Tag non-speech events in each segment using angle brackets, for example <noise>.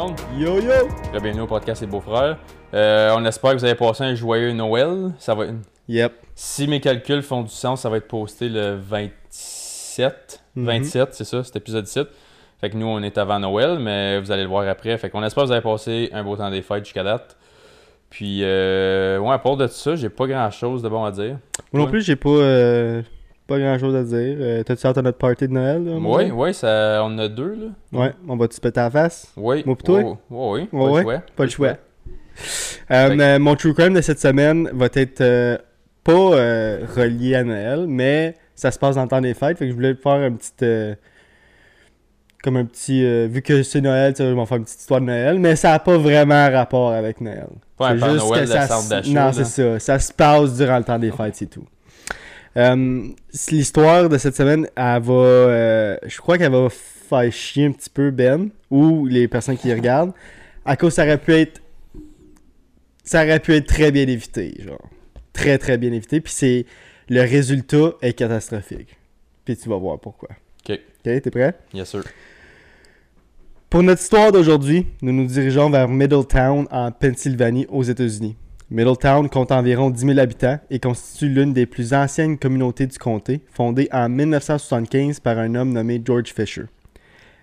monde. Yo yo! Bienvenue au podcast Les Beaux-Frères. Euh, on espère que vous avez passé un joyeux Noël. Ça va... Yep. Si mes calculs font du sens, ça va être posté le 27. Mhm. 27, c'est ça, cet épisode 7. Fait que nous, on est avant Noël, mais vous allez le voir après. Fait qu'on espère que vous avez passé un beau temps des fêtes jusqu'à date. Puis, euh, ouais, à part de ça, j'ai pas grand chose de bon à dire. Moi non plus, j'ai pas, euh, pas grand chose à dire. Euh, T'as-tu hâte à notre party de Noël? là, Oui, oui, ça, on en a deux, là. Ouais, on va-tu se péter la face? Oui. Moi toi? Oui, oui, Ouais, pas ouais. le choix. Pas le choix. Euh, mon true crime de cette semaine va être euh, pas relié à Noël, mais ça se passe dans le temps des fêtes. Fait que je voulais faire un petit. comme un petit. euh, vu que c'est Noël, tu sais, je vais faire une petite histoire de Noël, mais ça n'a pas vraiment rapport avec Noël. Pas un juste Noël que ça Non, c'est ça. Ça se passe durant le temps des fêtes, c'est tout. Euh, L'histoire de cette semaine, elle va. euh, je crois qu'elle va faire chier un petit peu Ben ou les personnes qui <laughs> regardent. À cause, ça aurait pu être. Ça aurait pu être très bien évité, genre. Très, très bien évité. Puis c'est. Le résultat est catastrophique. Puis tu vas voir pourquoi. Ok. Ok, t'es prêt? Yes, sir. Pour notre histoire d'aujourd'hui, nous nous dirigeons vers Middletown en Pennsylvanie aux États-Unis. Middletown compte environ 10 000 habitants et constitue l'une des plus anciennes communautés du comté, fondée en 1975 par un homme nommé George Fisher.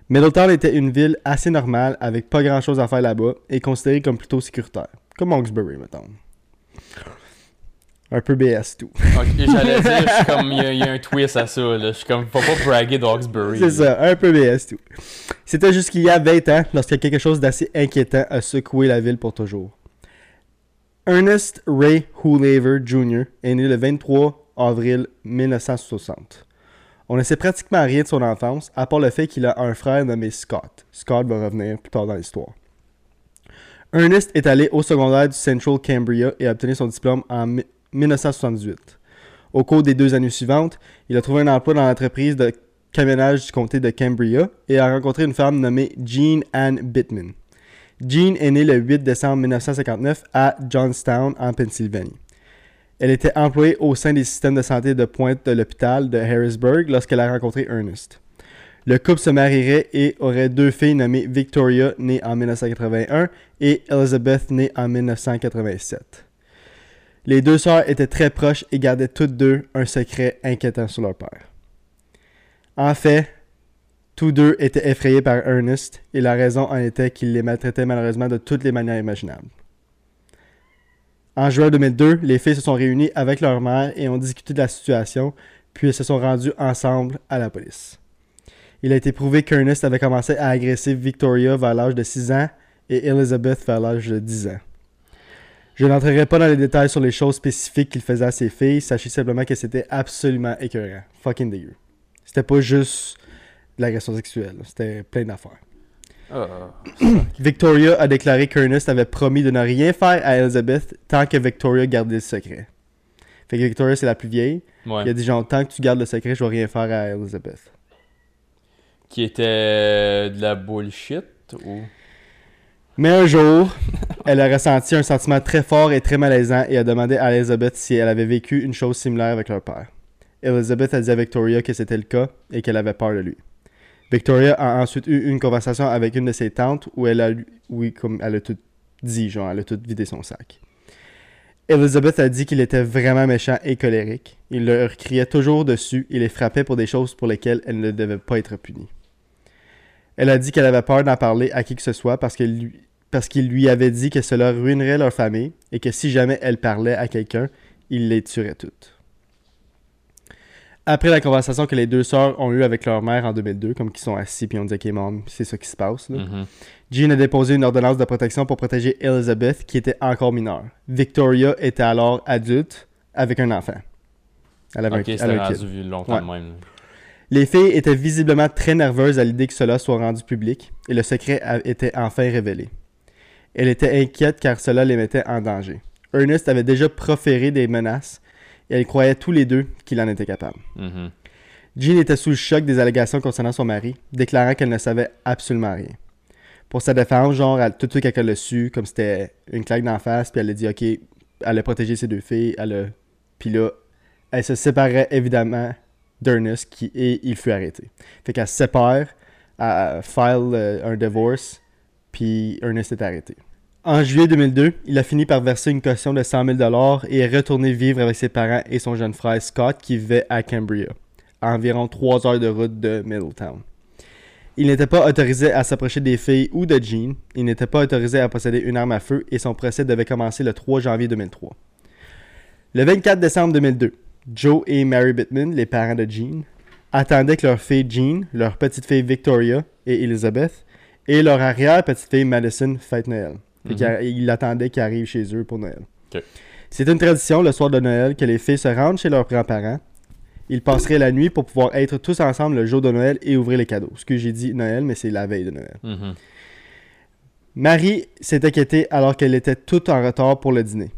Middletown était une ville assez normale avec pas grand chose à faire là-bas et considérée comme plutôt sécuritaire, comme Hawkesbury, mettons. Un peu BS tout. Ok, j'allais dire, je suis <laughs> comme, il y, a- il y a un twist à ça, là. Je suis comme, faut pas braguer. C'est ça, un peu BS tout. C'était jusqu'il y a 20 ans, lorsque quelque chose d'assez inquiétant a secoué la ville pour toujours. Ernest Ray Hoolaver Jr. est né le 23 avril 1960. On ne sait pratiquement rien de son enfance, à part le fait qu'il a un frère nommé Scott. Scott va revenir plus tard dans l'histoire. Ernest est allé au secondaire du Central Cambria et a obtenu son diplôme en mi- 1978. Au cours des deux années suivantes, il a trouvé un emploi dans l'entreprise de camionnage du comté de Cambria et a rencontré une femme nommée Jean Ann Bittman. Jean est née le 8 décembre 1959 à Johnstown, en Pennsylvanie. Elle était employée au sein des systèmes de santé de pointe de l'hôpital de Harrisburg lorsqu'elle a rencontré Ernest. Le couple se marierait et aurait deux filles nommées Victoria, née en 1981, et Elizabeth, née en 1987. Les deux sœurs étaient très proches et gardaient toutes deux un secret inquiétant sur leur père. En fait, tous deux étaient effrayés par Ernest et la raison en était qu'il les maltraitait malheureusement de toutes les manières imaginables. En juin 2002, les filles se sont réunies avec leur mère et ont discuté de la situation, puis elles se sont rendues ensemble à la police. Il a été prouvé qu'Ernest avait commencé à agresser Victoria vers l'âge de 6 ans et Elizabeth vers l'âge de 10 ans. Je n'entrerai pas dans les détails sur les choses spécifiques qu'il faisait à ses filles, sachez simplement que c'était absolument écœurant. Fucking dégueu. C'était pas juste l'agression sexuelle, c'était plein d'affaires. Ah. <clears throat> Victoria a déclaré qu'Ernest avait promis de ne rien faire à Elizabeth tant que Victoria gardait le secret. Fait que Victoria, c'est la plus vieille. Ouais. Il a dit genre, tant que tu gardes le secret, je vais rien faire à Elizabeth. Qui était de la bullshit ou? Mais un jour, <laughs> elle a ressenti un sentiment très fort et très malaisant et a demandé à Elizabeth si elle avait vécu une chose similaire avec leur père. Elizabeth a dit à Victoria que c'était le cas et qu'elle avait peur de lui. Victoria a ensuite eu une conversation avec une de ses tantes où elle a, oui, comme elle a tout dit, genre, elle a tout vidé son sac. Elizabeth a dit qu'il était vraiment méchant et colérique. Il leur criait toujours dessus et les frappait pour des choses pour lesquelles elle ne devait pas être punie. Elle a dit qu'elle avait peur d'en parler à qui que ce soit parce qu'il lui avait dit que cela ruinerait leur famille et que si jamais elle parlait à quelqu'un, il les tuerait toutes. Après la conversation que les deux sœurs ont eue avec leur mère en 2002, comme qu'ils sont assis puis on dit ok mom, c'est ça qui se passe. Là. Mhm. Jean a déposé une ordonnance de protection pour protéger Elizabeth qui était encore mineure. Victoria était alors adulte avec un enfant. Elle avait un- Ok, elle c'était avait un rendu vu longtemps Ouais. même. Les filles étaient visiblement très nerveuses à l'idée que cela soit rendu public et le secret a- était enfin révélé. Elle était inquiète car cela les mettait en danger. Ernest avait déjà proféré des menaces et elle croyait tous les deux qu'il en était capable. Mhm. Jean était sous le choc des allégations concernant son mari, déclarant qu'elle ne savait absolument rien. Pour sa défense, genre, elle- tout de suite elle l'a su, comme c'était une claque d'en face, puis elle a dit, OK, elle a protégé ses deux filles, elle a... Puis là, elle se séparait évidemment d'Ernest, qui... et il fut arrêté. Fait qu'elle se sépare, elle file euh, un divorce, puis Ernest est arrêté. En juillet 2002, il a fini par verser une caution de 100 000 et est retourné vivre avec ses parents et son jeune frère Scott qui vivait à Cambria, à environ 3 heures de route de Middletown. Il n'était pas autorisé à s'approcher des filles ou de Jean, il n'était pas autorisé à posséder une arme à feu et son procès devait commencer le 3 janvier 2003. Le 24 décembre 2002, Joe et Mary Bittman, les parents de Jean, attendaient que leur fille Jean, leur petite fille Victoria et Elizabeth, et leur arrière-petite-fille Madison fête Noël. Mhm. Ils attendaient qu'ils arrivent chez eux pour Noël. C'est une tradition le soir de Noël que les filles se rendent chez leurs grands-parents. Ils passeraient la nuit pour pouvoir être tous ensemble le jour de Noël et ouvrir les cadeaux. Ce que j'ai dit Noël, mais c'est la veille de Noël. Mhm. Marie s'est inquiétée alors qu'elle était toute en retard pour le dîner.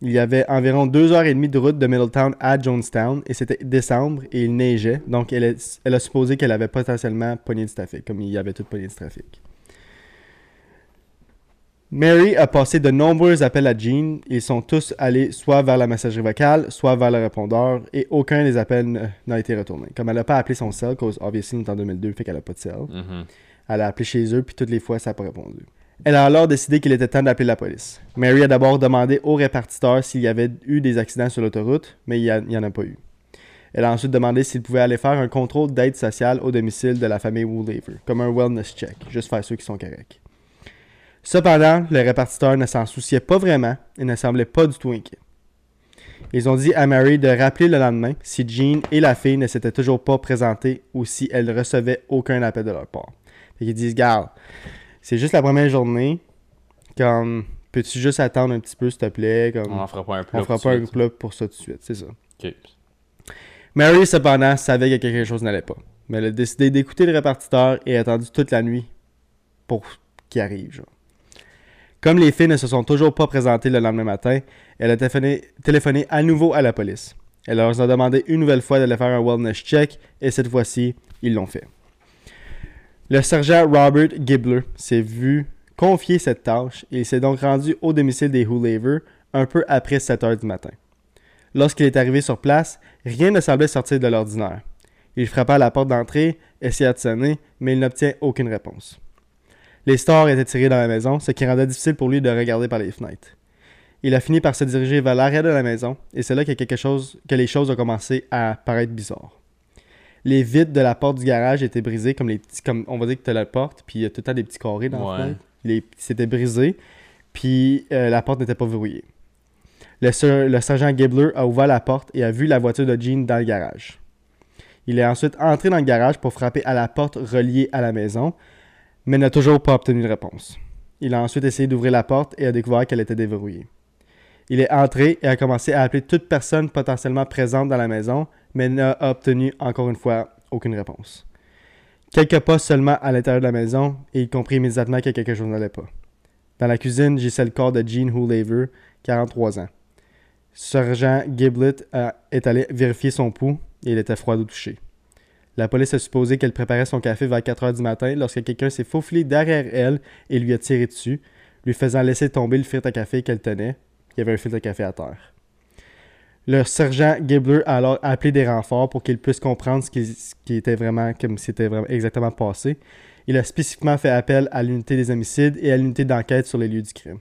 Il y avait environ deux heures et demie de route de Middletown à Jonestown et c'était décembre et il neigeait, donc elle, est- elle a supposé qu'elle avait potentiellement pogné du trafic, comme il y avait tout pogné du trafic. Mary a passé de nombreux appels à Jean. Ils sont tous allés soit vers la messagerie vocale, soit vers le répondeur, et aucun des appels n'a été retourné. Comme elle n'a pas appelé son cell, cause obviously on est en 2002, fait qu'elle n'a pas de cell. Mhm. Elle a appelé chez eux, puis toutes les fois, ça n'a pas répondu. Elle a alors décidé qu'il était temps d'appeler la police. Mary a d'abord demandé au répartiteur s'il y avait eu des accidents sur l'autoroute, mais il n'y en a pas eu. Elle a ensuite demandé s'il pouvait aller faire un contrôle d'aide sociale au domicile de la famille Woolaver, comme un wellness check, juste faire ceux qui sont corrects. Cependant, le répartiteur ne s'en souciait pas vraiment et ne semblait pas du tout inquiet. Ils ont dit à Mary de rappeler le lendemain si Jean et la fille ne s'étaient toujours pas présentées ou si elles recevaient aucun appel de leur part. Fait qu'ils disent, garde, c'est juste la première journée. Comme, peux-tu juste attendre un petit peu, s'il te plaît? Comme, On en fera pas un plat. on fera pas un plat pour ça tout de suite, c'est ça. Mary, cependant, savait que quelque chose n'allait pas. Mais elle a décidé d'écouter le répartiteur et a attendu toute la nuit pour qu'il arrive. Genre. Comme les filles ne se sont toujours pas présentées le lendemain matin, elle a téléphoné, à nouveau à la police. Elle leur a demandé une nouvelle fois d'aller faire un wellness check et cette fois-ci, ils l'ont fait. Le sergent Robert Gibbler s'est vu confier cette tâche et il s'est donc rendu au domicile des Hoolaver un peu après 7 heures du matin. Lorsqu'il est arrivé sur place, rien ne semblait sortir de l'ordinaire. Il frappa à la porte d'entrée, essaya de sonner, mais il n'obtient aucune réponse. Les stores étaient tirés dans la maison, ce qui rendait difficile pour lui de regarder par les fenêtres. Il a fini par se diriger vers l'arrière de la maison, et c'est là que, quelque chose, que les choses ont commencé à paraître bizarres. Les vitres de la porte du garage étaient brisées, comme les petits, comme on va dire que tu as la porte, puis il y a tout le temps des petits carrés dans la Ouais. fenêtre. Les, c'était brisé, puis euh, la porte n'était pas verrouillée. Le, le sergent Gibbler a ouvert la porte et a vu la voiture de Jean dans le garage. Il est ensuite entré dans le garage pour frapper à la porte reliée à la maison, mais n'a toujours pas obtenu de réponse. Il a ensuite essayé d'ouvrir la porte et a découvert qu'elle était déverrouillée. Il est entré et a commencé à appeler toute personne potentiellement présente dans la maison, mais n'a obtenu encore une fois aucune réponse. Quelques pas seulement à l'intérieur de la maison et il comprit immédiatement que quelque chose n'allait pas. Dans la cuisine, j'ai le corps de Jean Hoolaver, 43 ans. Sergent Giblet est allé vérifier son pouls et il était froid au toucher. La police a supposé qu'elle préparait son café vers 4 heures du matin lorsque quelqu'un s'est faufilé derrière elle et lui a tiré dessus, lui faisant laisser tomber le filtre à café qu'elle tenait. Il y avait un filtre à café à terre. Le sergent Gibler a alors appelé des renforts pour qu'il puisse comprendre ce qui, était vraiment comme c'était vraiment exactement passé. Il a spécifiquement fait appel à l'unité des homicides et à l'unité d'enquête sur les lieux du crime.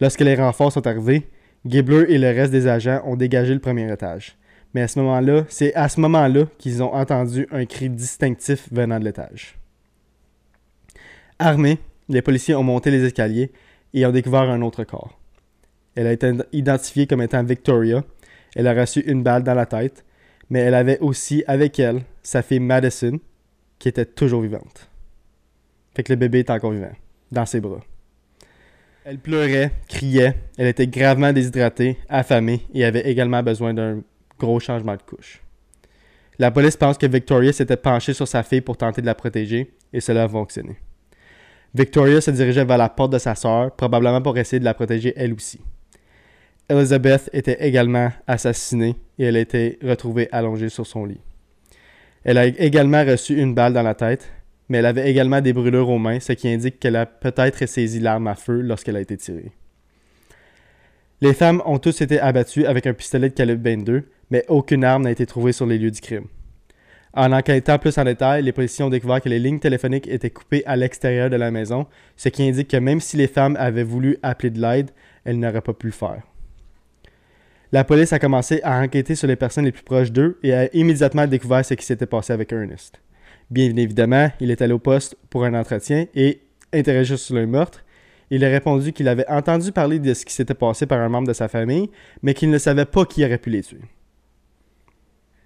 Lorsque les renforts sont arrivés, Gibler et le reste des agents ont dégagé le premier étage. Mais à ce moment-là, c'est à ce moment-là qu'ils ont entendu un cri distinctif venant de l'étage. Armés, les policiers ont monté les escaliers et ont découvert un autre corps. Elle a été identifiée comme étant Victoria. Elle a reçu une balle dans la tête, mais elle avait aussi avec elle sa fille Madison, qui était toujours vivante. Fait que le bébé est encore vivant, dans ses bras. Elle pleurait, criait, elle était gravement déshydratée, affamée et avait également besoin d'un gros changement de couche. La police pense que Victoria s'était penchée sur sa fille pour tenter de la protéger et cela a fonctionné. Victoria se dirigeait vers la porte de sa sœur, probablement pour essayer de la protéger elle aussi. Elizabeth était également assassinée et elle a été retrouvée allongée sur son lit. Elle a également reçu une balle dans la tête, mais elle avait également des brûlures aux mains, ce qui indique qu'elle a peut-être saisi l'arme à feu lorsqu'elle a été tirée. Les femmes ont tous été abattues avec un pistolet de calibre 22, mais aucune arme n'a été trouvée sur les lieux du crime. En enquêtant plus en détail, les policiers ont découvert que les lignes téléphoniques étaient coupées à l'extérieur de la maison, ce qui indique que même si les femmes avaient voulu appeler de l'aide, elles n'auraient pas pu le faire. La police a commencé à enquêter sur les personnes les plus proches d'eux et a immédiatement découvert ce qui s'était passé avec Ernest. Bien évidemment, il est allé au poste pour un entretien et, interrogé sur le meurtre, il a répondu qu'il avait entendu parler de ce qui s'était passé par un membre de sa famille, mais qu'il ne savait pas qui aurait pu les tuer.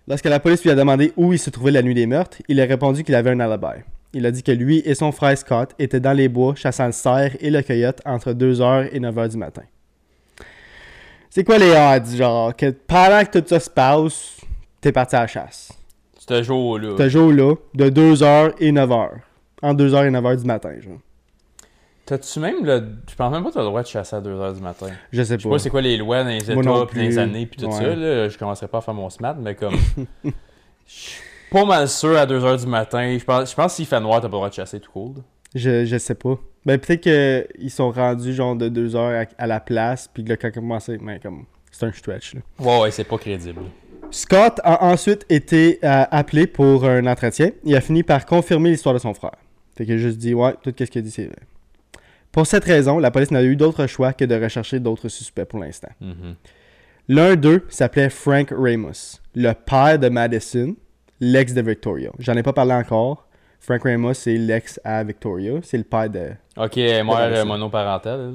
Lorsque la police lui a demandé où il se trouvait la nuit des meurtres, il a répondu qu'il avait un alibi. Il a dit que lui et son frère Scott étaient dans les bois chassant le cerf et le coyote entre 2h et 9h du matin. C'est quoi les odds, genre, que pendant que tout ça se passe, t'es parti à la chasse? Ce jour-là. Ce jour-là, de 2h et 9h. Entre 2h et 9h du matin, genre. T'as-tu même le. Je pense même pas que t'as le droit de chasser à 2h du matin? Je sais Je sais pas. pas c'est quoi les lois dans les États puis dans les années puis tout Ouais. ça. Là. Je commencerai pas à faire mon smart, mais comme. <laughs> Je suis pas mal sûr à 2h du matin. Je pense, je pense que s'il fait noir, t'as pas le droit de chasser tout cool. Je, je sais pas. Ben, peut-être qu'ils sont rendus, genre, de 2h à, à la place, puis que là, quand ils ont commencé, mais comme, c'est un stretch, là. Ouais, ouais, c'est pas crédible. Scott a ensuite été euh, appelé pour un entretien. Il a fini par confirmer l'histoire de son frère. Fait qu'il a juste dit, ouais, tout ce qu'il a dit, c'est vrai. Pour cette raison, la police n'a eu d'autre choix que de rechercher d'autres suspects pour l'instant. Mhm. L'un d'eux s'appelait Frank Ramos, le père de Madison, l'ex de Victoria. J'en ai pas parlé encore. Frank Ramos, c'est l'ex à Victoria. C'est le père de. Ok, mère c'est- monoparentale.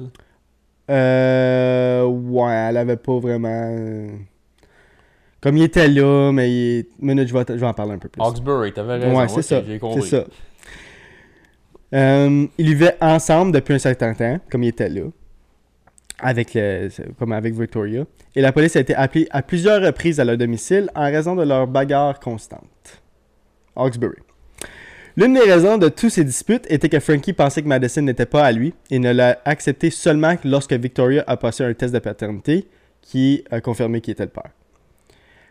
Euh. Ouais, elle avait pas vraiment. euh, Comme il était là, mais il. Minute, je vais, je vais en parler un peu plus. Hawkesbury, t'avais raison. Ouais, c'est ça. C'est ça. Euh, ils vivaient ensemble depuis un certain temps, comme ils étaient là. Avec le, comme avec Victoria. Et la police a été appelée à plusieurs reprises à leur domicile en raison de leur bagarre constante. Hawkesbury. L'une des raisons de tous ces disputes était que Frankie pensait que Madison n'était pas à lui et ne l'a accepté seulement lorsque Victoria a passé un test de paternité qui a confirmé qu'il était le père.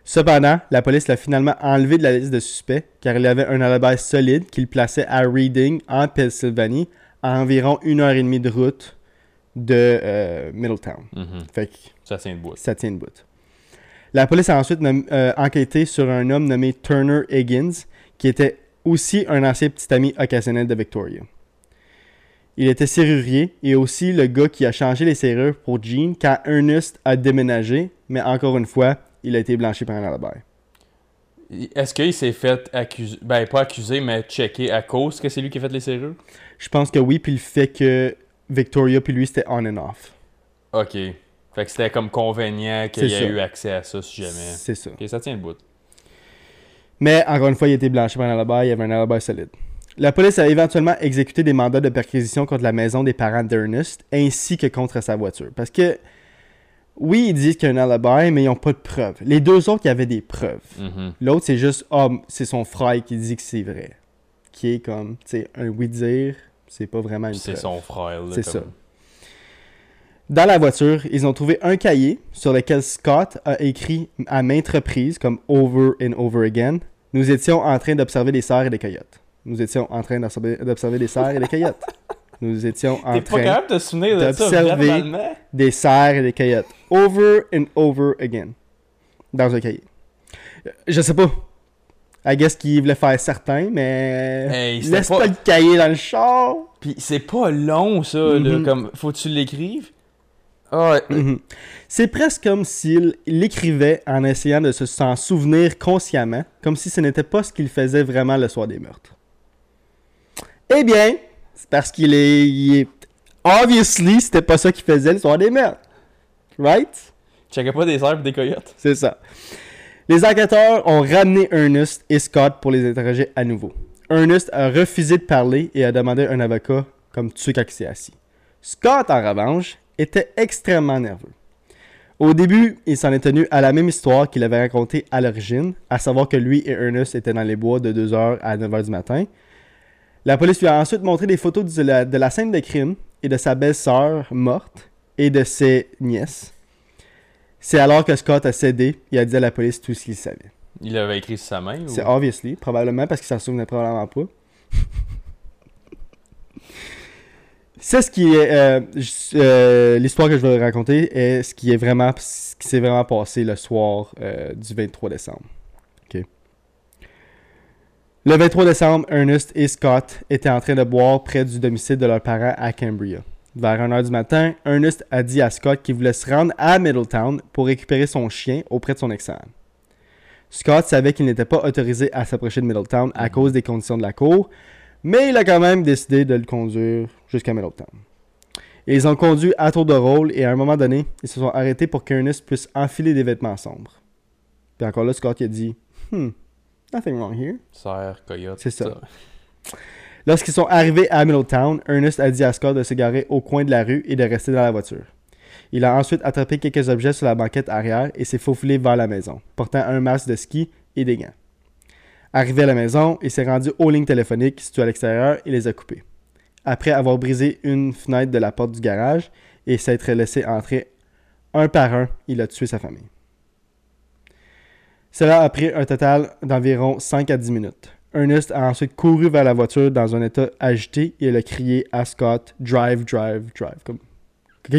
Cependant, la police l'a finalement enlevé de la liste de suspects car il avait un alibi solide qui le plaçait à Reading, en Pennsylvanie, à environ une heure et demie de route de euh, Middletown. Mhm. Fait que Ça tient debout. ça tient debout. La police a ensuite euh, enquêté sur un homme nommé Turner Higgins, qui était aussi un ancien petit ami occasionnel de Victoria. Il était serrurier et aussi le gars qui a changé les serrures pour Jean quand Ernest a déménagé, mais encore une fois, il a été blanchi par un alibi. Est-ce qu'il s'est fait accuser, ben pas accuser, mais checker à cause que c'est lui qui a fait les serrures? Je pense que oui, puis le fait que Victoria puis lui c'était on and off. Ok. Fait que c'était comme convenient qu'il y ait eu accès à ça si jamais. C'est ça. Ok, ça tient debout. Mais encore une fois, il a été blanchi par un alibi, il y avait un alibi solide. La police a éventuellement exécuté des mandats de perquisition contre la maison des parents d'Ernest ainsi que contre sa voiture. Parce que, oui, ils disent qu'il y a un alibi, mais ils n'ont pas de preuves. Les deux autres, il y avait des preuves. Mhm. L'autre, c'est juste, ah, c'est son frère qui dit que c'est vrai. Qui est comme, tu sais, un oui-dire, c'est pas vraiment une Puis C'est preuve. son frère. là, C'est comme- ça. Dans la voiture, ils ont trouvé un cahier sur lequel Scott a écrit à maintes reprises, comme over and over again, nous étions en train d'observer des cerfs et des coyotes. Nous étions en train d'observer des cerfs et des coyotes. <laughs> Nous étions en train de de d'observer- verbalement? des cerfs et des coyotes. Over and over again. Dans un cahier. Euh, Je sais pas. I guess qu'il voulait faire certain, mais... Hey, Laisse pas- pas... le cahier dans le char. Puis c'est pas long ça, là. Mhm. Comme, faut que tu l'écrives? Ah, ouais. Mhm. C'est presque comme s'il l'écrivait en essayant de se s'en souvenir consciemment, comme si ce n'était pas ce qu'il faisait vraiment le soir des meurtres. Eh bien, c'est parce qu'il est, il est... Obviously, c'était pas ça qu'il faisait le soir des meurtres. Right? Checkais pas des cerfs et des coyotes. C'est ça. Les enquêteurs ont ramené Ernest et Scott pour les interroger à nouveau. Ernest a refusé de parler et a demandé un avocat comme tu quand il s'est assis. Scott, en revanche, était extrêmement nerveux. Au début, il s'en est tenu à la même histoire qu'il avait racontée à l'origine, à savoir que lui et Ernest étaient dans les bois de 2h à 9h du matin. La police lui a ensuite montré des photos de la, de la scène de crime et de sa belle-sœur morte et de ses nièces. C'est alors que Scott a cédé et a dit à la police tout ce qu'il savait. Il avait écrit sur sa main. ou- C'est obviously, probablement parce qu'il s'en souvenait probablement pas. <laughs> C'est ce qui est euh, euh, l'histoire que je vais raconter est ce qui est vraiment ce qui s'est vraiment passé le soir euh, du 23 décembre. Le 23 décembre, Ernest et Scott étaient en train de boire près du domicile de leurs parents à Cambria. Vers 1h du matin, Ernest a dit à Scott qu'il voulait se rendre à Middletown pour récupérer son chien auprès de son ex-femme. Scott savait qu'il n'était pas autorisé à s'approcher de Middletown à cause des conditions de la cour, mais il a quand même décidé de le conduire jusqu'à Middletown. Et ils ont conduit à tour de rôle et à un moment donné, ils se sont arrêtés pour qu'Ernest puisse enfiler des vêtements sombres. Puis encore là, Scott a dit Hmm, nothing wrong here. Serre, coyote. C'est ça. Lorsqu'ils sont arrivés à Middletown, Ernest a dit à Scott de se garer au coin de la rue et de rester dans la voiture. Il a ensuite attrapé quelques objets sur la banquette arrière et s'est faufilé vers la maison, portant un masque de ski et des gants. Arrivé à la maison, il s'est rendu aux lignes téléphoniques situées à l'extérieur et les a coupées. Après avoir brisé une fenêtre de la porte du garage et s'être laissé entrer un par un, il a tué sa famille. Cela a pris un total d'environ 5 à 10 minutes. Ernest a ensuite couru vers la voiture dans un état agité et il a crié à Scott Drive, drive, drive. Comme,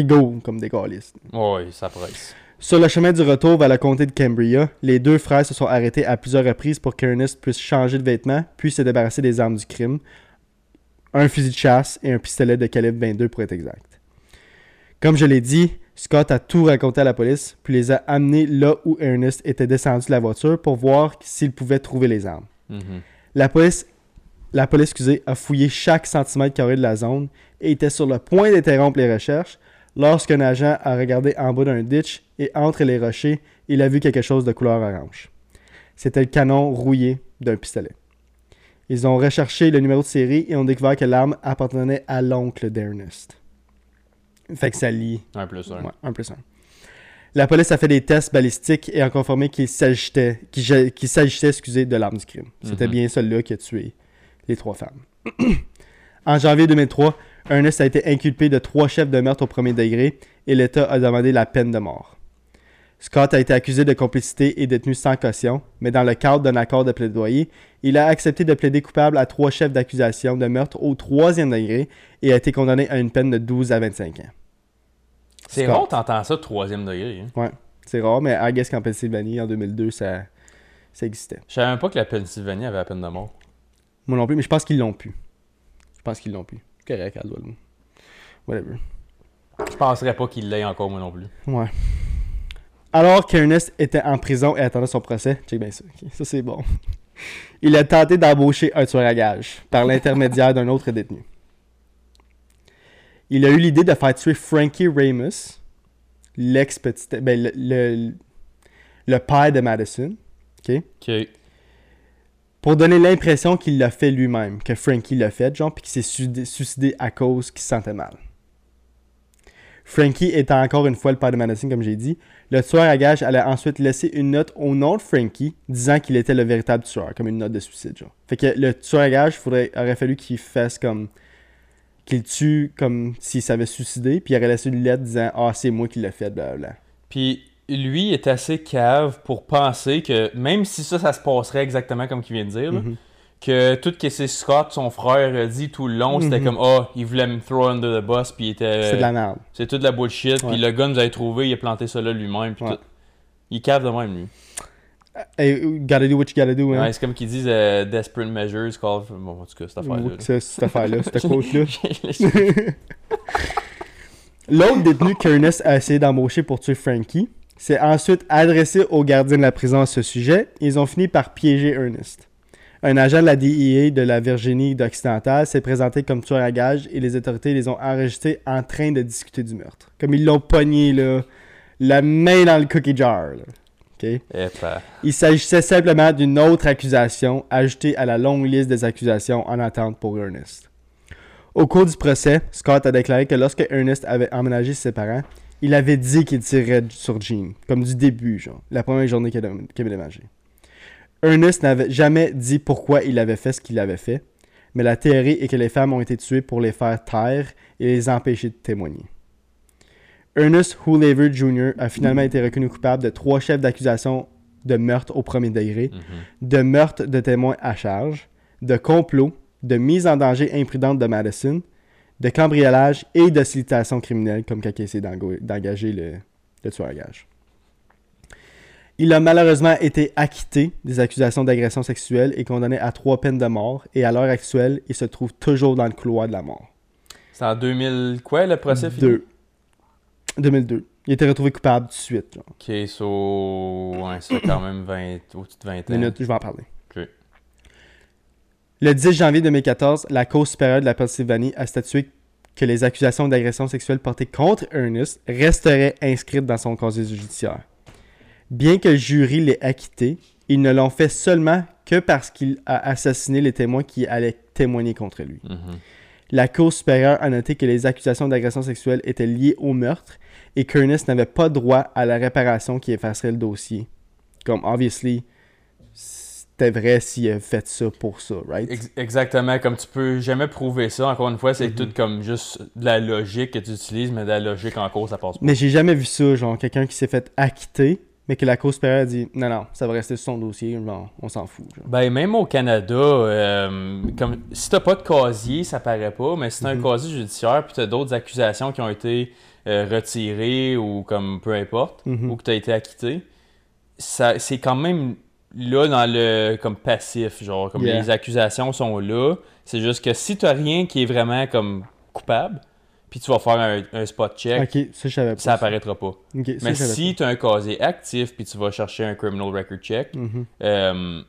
go, comme des gaulistes. Oui, ça presse. Sur le chemin du retour vers la comté de Cambria, les deux frères se sont arrêtés à plusieurs reprises pour qu'Ernest puisse changer de vêtements, puis se débarrasser des armes du crime, un fusil de chasse et un pistolet de calibre 22 pour être exact. Comme je l'ai dit, Scott a tout raconté à la police, puis les a amenés là où Ernest était descendu de la voiture pour voir s'il pouvait trouver les armes. Mhm. La police, la police excusez, a fouillé chaque centimètre carré de la zone et était sur le point d'interrompre les recherches lorsqu'un agent a regardé en bas d'un ditch et entre les rochers, il a vu quelque chose de couleur orange. C'était le canon rouillé d'un pistolet. Ils ont recherché le numéro de série et ont découvert que l'arme appartenait à l'oncle d'Ernest. Fait que ça lie Un plus un. Ouais, un plus un. La police a fait des tests balistiques et a confirmé qu'il s'agissait, qu'il ja- qu'il s'agissait, excusez, de l'arme du crime. C'était Mhm. bien celle-là qui a tué les trois femmes. <clears throat> en janvier 2003, Ernest a été inculpé de trois chefs de meurtre au premier degré et l'État a demandé la peine de mort. Scott a été accusé de complicité et détenu sans caution, mais dans le cadre d'un accord de plaidoyer, il a accepté de plaider coupable à trois chefs d'accusation de meurtre au troisième degré et a été condamné à une peine de 12 à 25 ans. C'est rare t'entends ça troisième degré. Hein. Ouais, c'est rare, mais I guess qu'en Pennsylvanie, en 2002, ça, ça existait. Je savais même pas que la Pennsylvanie avait la peine de mort. Moi non plus, mais je pense qu'ils l'ont pu. Je pense qu'ils l'ont pu. Correct, elle doit le- Whatever. Je penserais pas qu'il l'ait encore, moi non plus. Ouais. Alors qu'Ernest était en prison et attendait son procès, check bien ça, ok, ça c'est bon. Il a tenté d'embaucher un tueur à gages par l'intermédiaire d'un autre détenu. Il a eu l'idée de faire tuer Frankie Ramus, l'ex-petit. Ben, le, le, le père de Madison, ok? Ok. pour donner l'impression qu'il l'a fait lui-même, que Frankie l'a fait, genre, puis qu'il s'est suicidé, suicidé à cause qu'il se sentait mal. Frankie étant encore une fois le père de Madison, comme j'ai dit, le tueur à gage allait ensuite laisser une note au nom de Frankie, disant qu'il était le véritable tueur, comme une note de suicide, genre. Fait que le tueur à gage, faudrait, aurait fallu qu'il fasse comme. Qu'il tue comme s'il s'avait suicidé, puis il aurait laissé une lettre disant Ah, c'est moi qui l'ai fait, blablabla. Puis lui est assez cave pour penser que même si ça, ça se passerait exactement comme qu'il vient de dire, là, Mhm. que tout ce que c'est Scott, son frère, a dit tout le long, c'était Mhm. comme Ah, il voulait me throw under the bus, puis il était. C'est de la merde. C'est tout de la bullshit, puis le gars nous avait trouvé, il a planté ça là lui-même, puis Ouais. tout. Il cave de même, lui. Hey, gotta do what you gotta do, hein. Ouais, c'est comme qu'ils disent euh, Desperate Measures, call for... Bon, en tout cas, cette affaire-là. C'est- cette affaire-là, cette <laughs> quote-là. <laughs> <laughs> L'autre détenu qu'Ernest a essayé d'embaucher pour tuer Frankie s'est ensuite adressé au gardien de la prison à ce sujet. Ils ont fini par piéger Ernest. Un agent de la DEA de la Virginie d'Occidental s'est présenté comme tueur à gage et les autorités les ont enregistrés en train de discuter du meurtre. Comme ils l'ont pogné, là, la main dans le cookie jar. là. Pas. Il s'agissait simplement d'une autre accusation ajoutée à la longue liste des accusations en attente pour Ernest. Au cours du procès, Scott a déclaré que lorsque Ernest avait emménagé ses parents, il avait dit qu'il tirerait sur Jean, comme du début, genre, la première journée qu'il avait déménagé. Ernest n'avait jamais dit pourquoi il avait fait ce qu'il avait fait, mais la théorie est que les femmes ont été tuées pour les faire taire et les empêcher de témoigner. Ernest Hoolaver Jr. a finalement été reconnu coupable de trois chefs d'accusation de meurtre au premier degré, Mhm. de meurtre de témoins à charge, de complot, de mise en danger imprudente de Madison, de cambriolage et de solicitation criminelle, comme il essaie d'engager le, le tueur à gage. Il a malheureusement été acquitté des accusations d'agression sexuelle et condamné à trois peines de mort. Et à l'heure actuelle, il se trouve toujours dans le couloir de la mort. C'est en 2000 quoi le procès? Deux. 2002. Il été retrouvé coupable tout de suite. Genre. Ok, so. Ouais, c'est quand même 20... au-dessus de 20 ans. Minute, je vais en parler. Le 10 janvier 2014, la Cour supérieure de la Pennsylvanie a statué que les accusations d'agression sexuelle portées contre Ernest resteraient inscrites dans son casier judiciaire. Bien que le jury l'ait acquitté, ils ne l'ont fait seulement que parce qu'il a assassiné les témoins qui allaient témoigner contre lui. Mhm. La Cour supérieure a noté que les accusations d'agression sexuelle étaient liées au meurtre et qu'Ernest n'avait pas droit à la réparation qui effacerait le dossier. Comme, obviously, c'était vrai s'il a fait ça pour ça, right? Ex- exactement, comme tu peux jamais prouver ça. Encore une fois, c'est Mhm. tout comme juste de la logique que tu utilises, mais de la logique en cours, ça passe pas. Mais j'ai jamais vu ça, genre quelqu'un qui s'est fait acquitter, mais que la Cour supérieure a dit non, non, ça va rester sur son dossier, on s'en fout. genre. Ben, même au Canada, euh, comme si t'as pas de casier, ça paraît pas, mais si t'as Mhm. un casier judiciaire puis t'as d'autres accusations qui ont été euh, retirées ou comme peu importe, Mhm. ou que t'as été acquitté, ça, c'est quand même là dans le comme passif, genre comme Yeah. les accusations sont là. C'est juste que si t'as rien qui est vraiment comme coupable, puis tu vas faire un, un spot check, ça je savais pas. ça apparaîtra pas. Ça, Mais si tu as un casier actif puis tu vas chercher un criminal record check. Mhm. euh, tu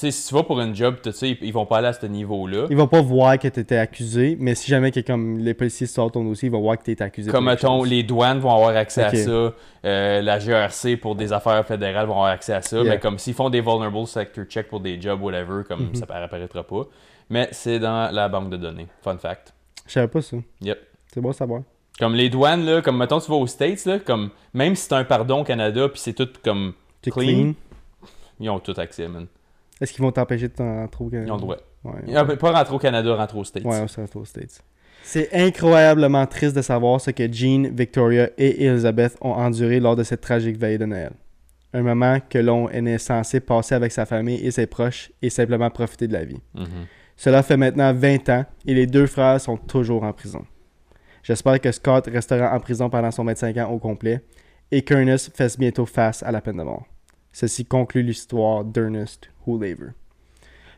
sais, si tu vas pour une job, ils, vont pas aller à ce niveau-là. Ils vont pas voir que tu étais accusé, mais si jamais que, comme les policiers sortent ton dossier, ils vont voir que tu es accusé. Comme mettons, les douanes vont avoir accès à ça, euh, la GRC pour des affaires fédérales vont avoir accès à ça, Yeah. mais comme s'ils font des vulnerable sector check pour des jobs, whatever, comme Mhm. ça apparaîtra pas. Mais c'est dans la banque de données. Fun fact. Je savais pas ça. Yep. C'est bon à savoir. Comme les douanes, là, comme mettons, tu vas aux States, là, comme même si t'as un pardon au Canada, puis c'est tout comme. Clean. clean. Ils ont tout accès, man. Est-ce qu'ils vont t'empêcher de Ils ont le droit. Ouais, Ah, Pas rentrer au Canada, rentrer aux States. Ouais, ça reste aux States. C'est incroyablement triste de savoir ce que Jean, Victoria et Elizabeth ont enduré lors de cette tragique veille de Noël. Un moment que l'on est censé passer avec sa famille et ses proches et simplement profiter de la vie. Mhm. Cela fait maintenant 20 ans et les deux frères sont toujours en prison. J'espère que Scott restera en prison pendant son 25 ans au complet et qu'Ernest fasse bientôt face à la peine de mort. Ceci conclut l'histoire d'Ernest Hoolaver.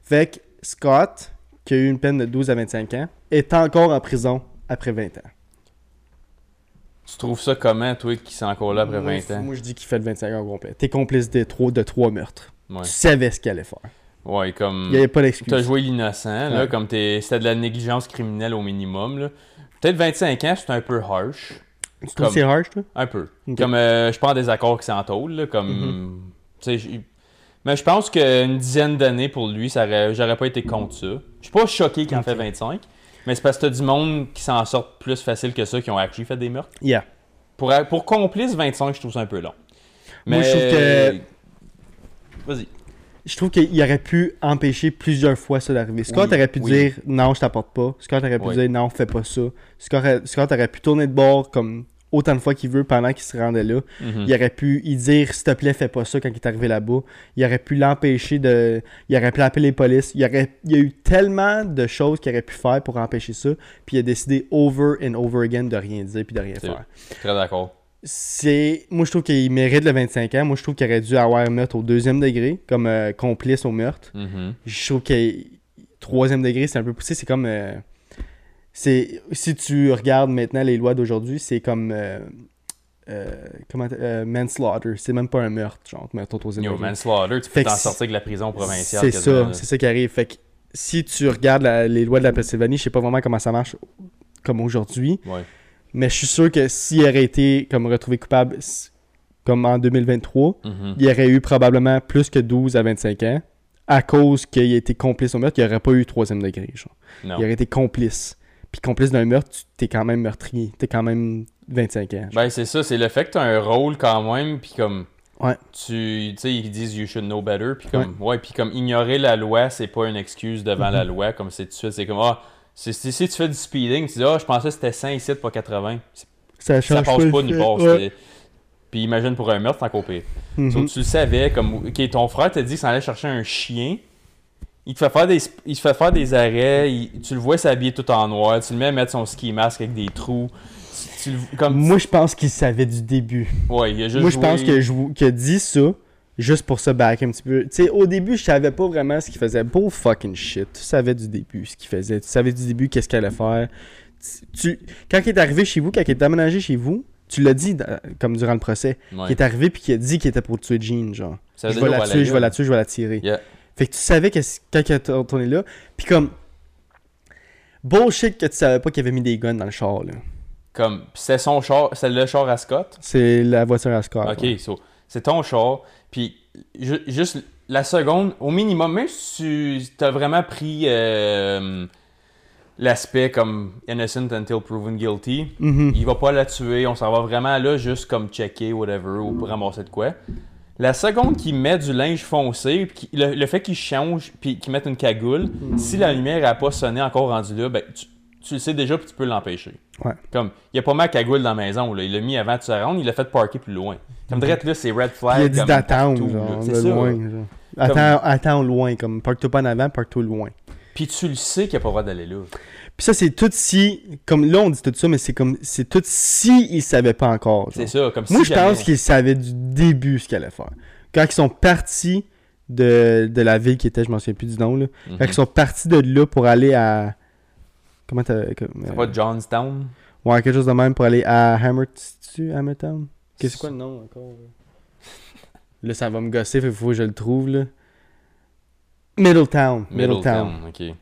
Fait que Scott, qui a eu une peine de 12 à 25 ans, est encore en prison après 20 ans. Tu trouves ça comment, toi, qui sont encore là après moi, 20 ans? Moi, je dis qu'il fait le 25 ans complet. T'es complice de trois, de trois meurtres. Ouais. Tu savais ce qu'il allait faire. Ouais, comme. Il n'y avait pas d'excuse. T'as joué l'innocent, là, comme t'es. C'était de la négligence criminelle au minimum, là. Peut-être 25 ans, c'est un peu harsh. Tu trouves c'est harsh, toi? Un peu. Comme, euh, je pas en désaccord qui s'en tôle, là, comme. Mhm. J'- mais je pense qu'une dizaine d'années pour lui, ça aurait- j'aurais pas été contre ça. Je suis pas choqué qu'il en fait 25, mais c'est parce que t'as du monde qui s'en sort plus facile que ça, qui ont actually fait des meurtres. Yeah. Pour, pour complice, 25, je trouve ça un peu long. Mais. Moi, je trouve que- Vas-y. Je trouve qu'il aurait pu empêcher plusieurs fois ça d'arriver. Scott Oui, aurait pu oui. dire non, je t'apporte pas. Scott aurait pu Oui. dire non, fais pas ça. Scott, Scott aurait pu tourner de bord comme autant de fois qu'il veut pendant qu'il se rendait là. Mhm. Il aurait pu y dire s'il te plaît, fais pas ça quand il est arrivé là-bas. Il aurait pu l'empêcher de. Il aurait pu appeler les polices. Il, aurait... il y a eu tellement de choses qu'il aurait pu faire pour empêcher ça. Puis il a décidé over and over again de rien dire puis de rien faire. Très d'accord. C'est. Moi, je trouve qu'il mérite le 25 ans. Moi, je trouve qu'il aurait dû avoir un meurtre au deuxième degré, comme euh, complice au meurtre. Mhm. Je trouve que troisième degré, c'est un peu poussé. C'est comme. euh, c'est Si tu regardes maintenant les lois d'aujourd'hui, c'est comme. euh, euh, comment euh, manslaughter. C'est même pas un meurtre, genre, meurtre manslaughter, tu peux t'en sortir de la prison provinciale. C'est ça, là. c'est ça qui arrive. Fait que si tu regardes la- les lois de la Pennsylvanie, je sais pas vraiment comment ça marche comme aujourd'hui. Ouais. Mais je suis sûr que s'il aurait été comme retrouvé coupable comme en 2023, Mhm. il aurait eu probablement plus que 12 à 25 ans à cause qu'il a été complice au meurtre, il aurait pas eu troisième degré. Genre. Non. Il aurait été complice. Puis complice d'un meurtre, tu t'es quand même meurtrier. T'es quand même 25 ans. Ben, c'est ça, c'est le fait que t'as un rôle quand même, puis comme. Ouais. Tu tu sais, ils disent you should know better, puis comme. Ouais, puis comme ignorer la loi, c'est pas une excuse devant Mhm. la loi, comme c'est tout de suite. C'est comme, ah, si, si tu fais du speeding, tu dis, ah, je pensais que c'était 100 ici, pas 80. C'est- ça Ça change passe pas nulle part. Puis imagine pour un meurtre, encore pire. Mhm. Sauf que tu le savais, comme, ok, ton frère t'a dit qu'il s'en allait chercher un chien. Il te fait faire des, sp- il te fait faire des arrêts, il- tu le vois s'habiller tout en noir, tu le mets à mettre son ski mask avec des trous, tu comme, Moi, je pense qu'il savait du début. ouais, il a juste Moi, je pense que je a dit ça juste pour se back un petit peu. Tu sais, au début, je savais pas vraiment ce qu'il faisait. Beau fucking shit. Tu savais du début ce qu'il faisait. Tu savais du début qu'est-ce qu'il allait faire. Tu, quand il est arrivé chez vous, quand il est aménagé chez vous, tu l'as dit dans- comme durant le procès. Ouais. Qu'il est arrivé puis qu'il a dit qu'il était pour tuer Jean, genre. Ça je vais la tuer, je vais la tuer, je vais la tirer. Yeah. Fait que tu savais que c- quand il est retourné là. Puis comme. Bullshit que tu savais pas qu'il avait mis des guns dans le char, là. Comme, c'est son char, c'est le char à Scott? C'est la voiture à Scott. Ok, ouais. so, c'est ton char. Puis ju- juste la seconde, au minimum, même si tu as vraiment pris euh, l'aspect comme innocent until proven guilty, Mhm. il va pas la tuer. On s'en va vraiment là juste comme checker, whatever, ou pour ramasser de quoi. La seconde qu'il met du linge foncé, puis le, le fait qu'il change, puis qu'il mette une cagoule, si la lumière n'a pas sonné encore rendu là, ben, tu, tu le sais déjà, puis tu peux l'empêcher. Ouais. Comme, il a pas mis la cagoule dans la maison, là. il l'a mis avant de se rendre, il l'a fait parker plus loin. Comme direct là, c'est red flag. il a dit comme d'attendre, de C'est loin. genre. Attends, attends au loin, comme parque-toi pas en avant, parque-toi loin. Puis tu le sais qu'il a pas le droit d'aller là. Puis ça, c'est tout si. Comme là, on dit tout ça, mais c'est comme. C'est tout si il savait pas encore. C'est ça, comme Moi, si je jamais- pense qu'il savait du début ce qu'il allait faire. Quand ils sont partis de, de la ville qui était, je m'en souviens plus du nom, là. Mhm. Quand ils sont partis de là pour aller à. Comment t'as. C'est euh, pas Johnstown? Ouais, quelque chose de même pour aller à Hammer... tu Hammertown? Qu'est-ce quoi le nom encore? Là, <laughs> Là, ça va me gosser, il faut que je le trouve, là. Middletown. Middletown. Middletown, ok.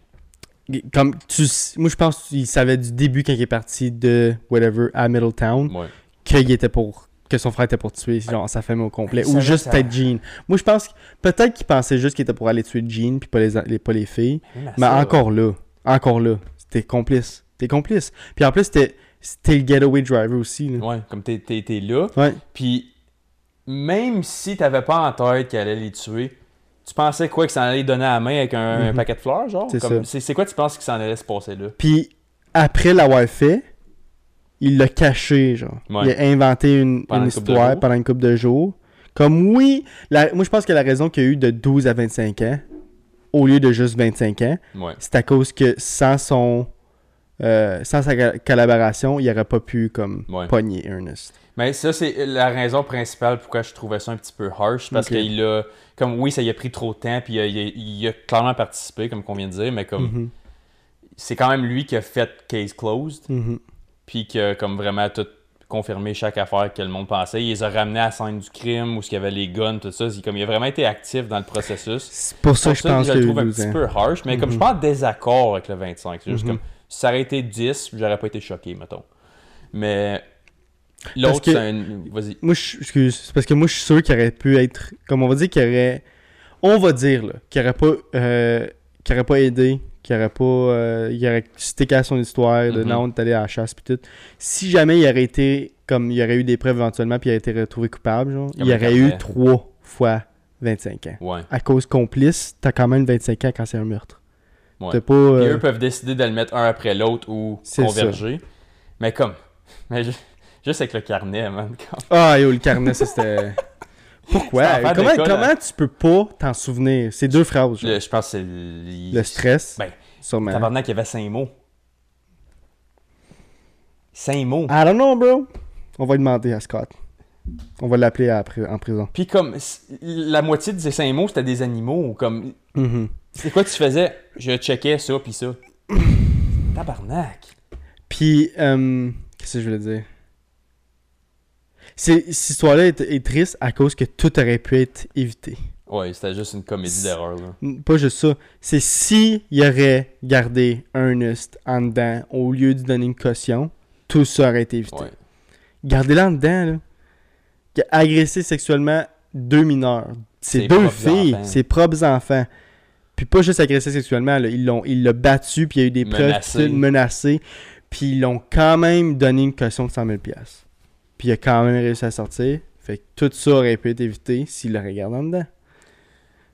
Comme tu... s- Moi, je pense qu'il savait du début quand il est parti de whatever à Middletown Ouais. qu'il était pour... que son frère était pour tuer genre, sa famille au complet. Ou juste ça. peut-être Jean. Moi, je pense que peut-être qu'il pensait juste qu'il était pour aller tuer Jean puis pas les, les- pas les filles. Mais ça, encore là, encore là, c'était complice. T'es complice. Puis en plus, c'était c'était le getaway driver aussi. Là. Ouais, comme t'es, t'es- t'es là. Ouais. Puis même si t'avais pas en tête qu'elle allait les tuer, tu pensais quoi que ça allait donner à la main avec un, un Mhm. paquet de fleurs, genre? C'est quoi tu penses que ça en allait se passer là? Puis après l'avoir fait, il l'a caché, genre. Ouais. Il a inventé une, Pendant histoire pendant une couple de jours. Comme oui, la- moi je pense que la raison qu'il y a eu de 12 à 25 ans, au lieu de juste 25 ans, Ouais. c'est à cause que sans son. euh, sans sa collaboration, il aurait pas pu comme Ouais. pogner Ernest. Mais ça, c'est la raison principale pourquoi je trouvais ça un petit peu harsh. Parce Ok. qu'il a. Comme oui, ça y a pris trop de temps, puis il a, il a- il a clairement participé, comme qu'on vient de dire, mais comme. Mhm, C'est quand même lui qui a fait case closed, mhm. puis qui a comme vraiment tout confirmé chaque affaire que le monde pensait. Il les a ramenés à la scène du crime, où il y avait les guns, tout ça. Il, comme, il a vraiment été actif dans le processus. C'est pour ça que je pense je qu'il y le trouve un 12 petit peu harsh, mais comme je Mhm. suis pas en désaccord avec le 25, c'est juste Mhm. comme si ça aurait été 10, j'aurais pas été choqué, mettons. Mais l'autre, c'est un. Vas-y. Moi, je, excuse, c'est parce que moi, je suis sûr qu'il aurait pu être. Comme on va dire qu'il aurait. On va dire, là, qu'il aurait pas. euh, qu'il aurait pas aidé. Qu'il aurait pas. euh, il aurait stické à son histoire de Mhm. allé à la chasse, pis tout. Si jamais il aurait été. Comme il y aurait eu des preuves éventuellement, puis il a été retrouvé coupable, genre, il aurait eu trois fois 25 ans. Ouais. À cause complice, t'as quand même 25 ans quand c'est un meurtre. Ouais. T'as pas. Puis euh, eux peuvent décider de le mettre un après l'autre ou C'est converger. Mais comme. <laughs> Mais ju- juste avec le carnet, man. <laughs> Ah, yo, le carnet, ça c'était. <laughs> Pourquoi? Comment, comment hein. tu peux pas t'en souvenir? C'est deux phrases. Le- je pense que c'est. le- Le stress. Ben, sûrement. Tabarnak, il y avait cinq mots. Cinq mots. I don't know, bro. On va lui demander à Scott. On va l'appeler en prison. Puis comme la moitié de ces cinq mots, c'était des animaux. Comme. Mhm. C'est quoi tu faisais? Je checkais ça puis ça. <coughs> Tabarnak. Puis, euh, qu'est-ce que je voulais dire? Cette histoire-là est, est triste à cause que tout aurait pu être évité. Ouais, c'était juste une comédie d'erreur, là. Pas juste ça. C'est si il aurait gardé Ernest en dedans au lieu de donner une caution, tout ça aurait été évité. Ouais. Gardez-le en dedans, là. Qui a agressé sexuellement deux mineurs. Ses deux filles, enfants. ses propres enfants. Puis pas juste agressé sexuellement, là. Ils l'ont il l'a battu, puis il y a eu des Menacé. preuves tout, menacé. Puis ils l'ont quand même donné une caution de 100 000 piastres. Puis il a quand même réussi à sortir. Fait que tout ça aurait pu être évité s'il le regardait en dedans.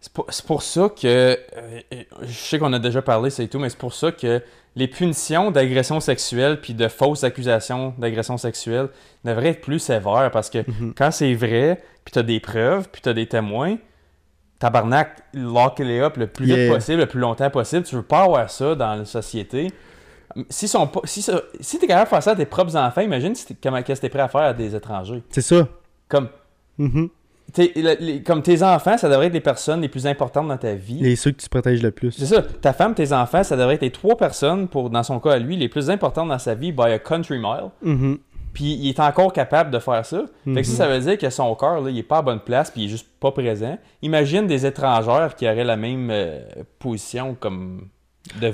C'est pour, c'est pour ça que. euh, euh, je sais qu'on a déjà parlé, c'est tout, mais c'est pour ça que les punitions d'agression sexuelle puis de fausses accusations d'agression sexuelle devraient être plus sévères parce que Mhm. quand c'est vrai, puis t'as des preuves, puis t'as des témoins, tabarnak, lock les up le plus Yeah. vite possible, le plus longtemps possible. Tu veux pas avoir ça dans la société. Si, sont pas, si, ça- si t'es capable de faire ça à tes propres enfants, imagine si comment, qu'est-ce que t'es prêt à faire à des étrangers. C'est ça. Comme, Mhm. t'es- le- les- comme tes enfants, ça devrait être les personnes les plus importantes dans ta vie. Et ceux que tu protèges le plus. C'est ça. Ta femme, tes enfants, ça devrait être les trois personnes, pour, dans son cas à lui, les plus importantes dans sa vie by a country mile. Mhm. Puis il est encore capable de faire ça. Fait que si Mhm. ça veut dire que son cœur, là, il est pas à bonne place, puis il est juste pas présent. Imagine des étrangères qui auraient la même euh, position comme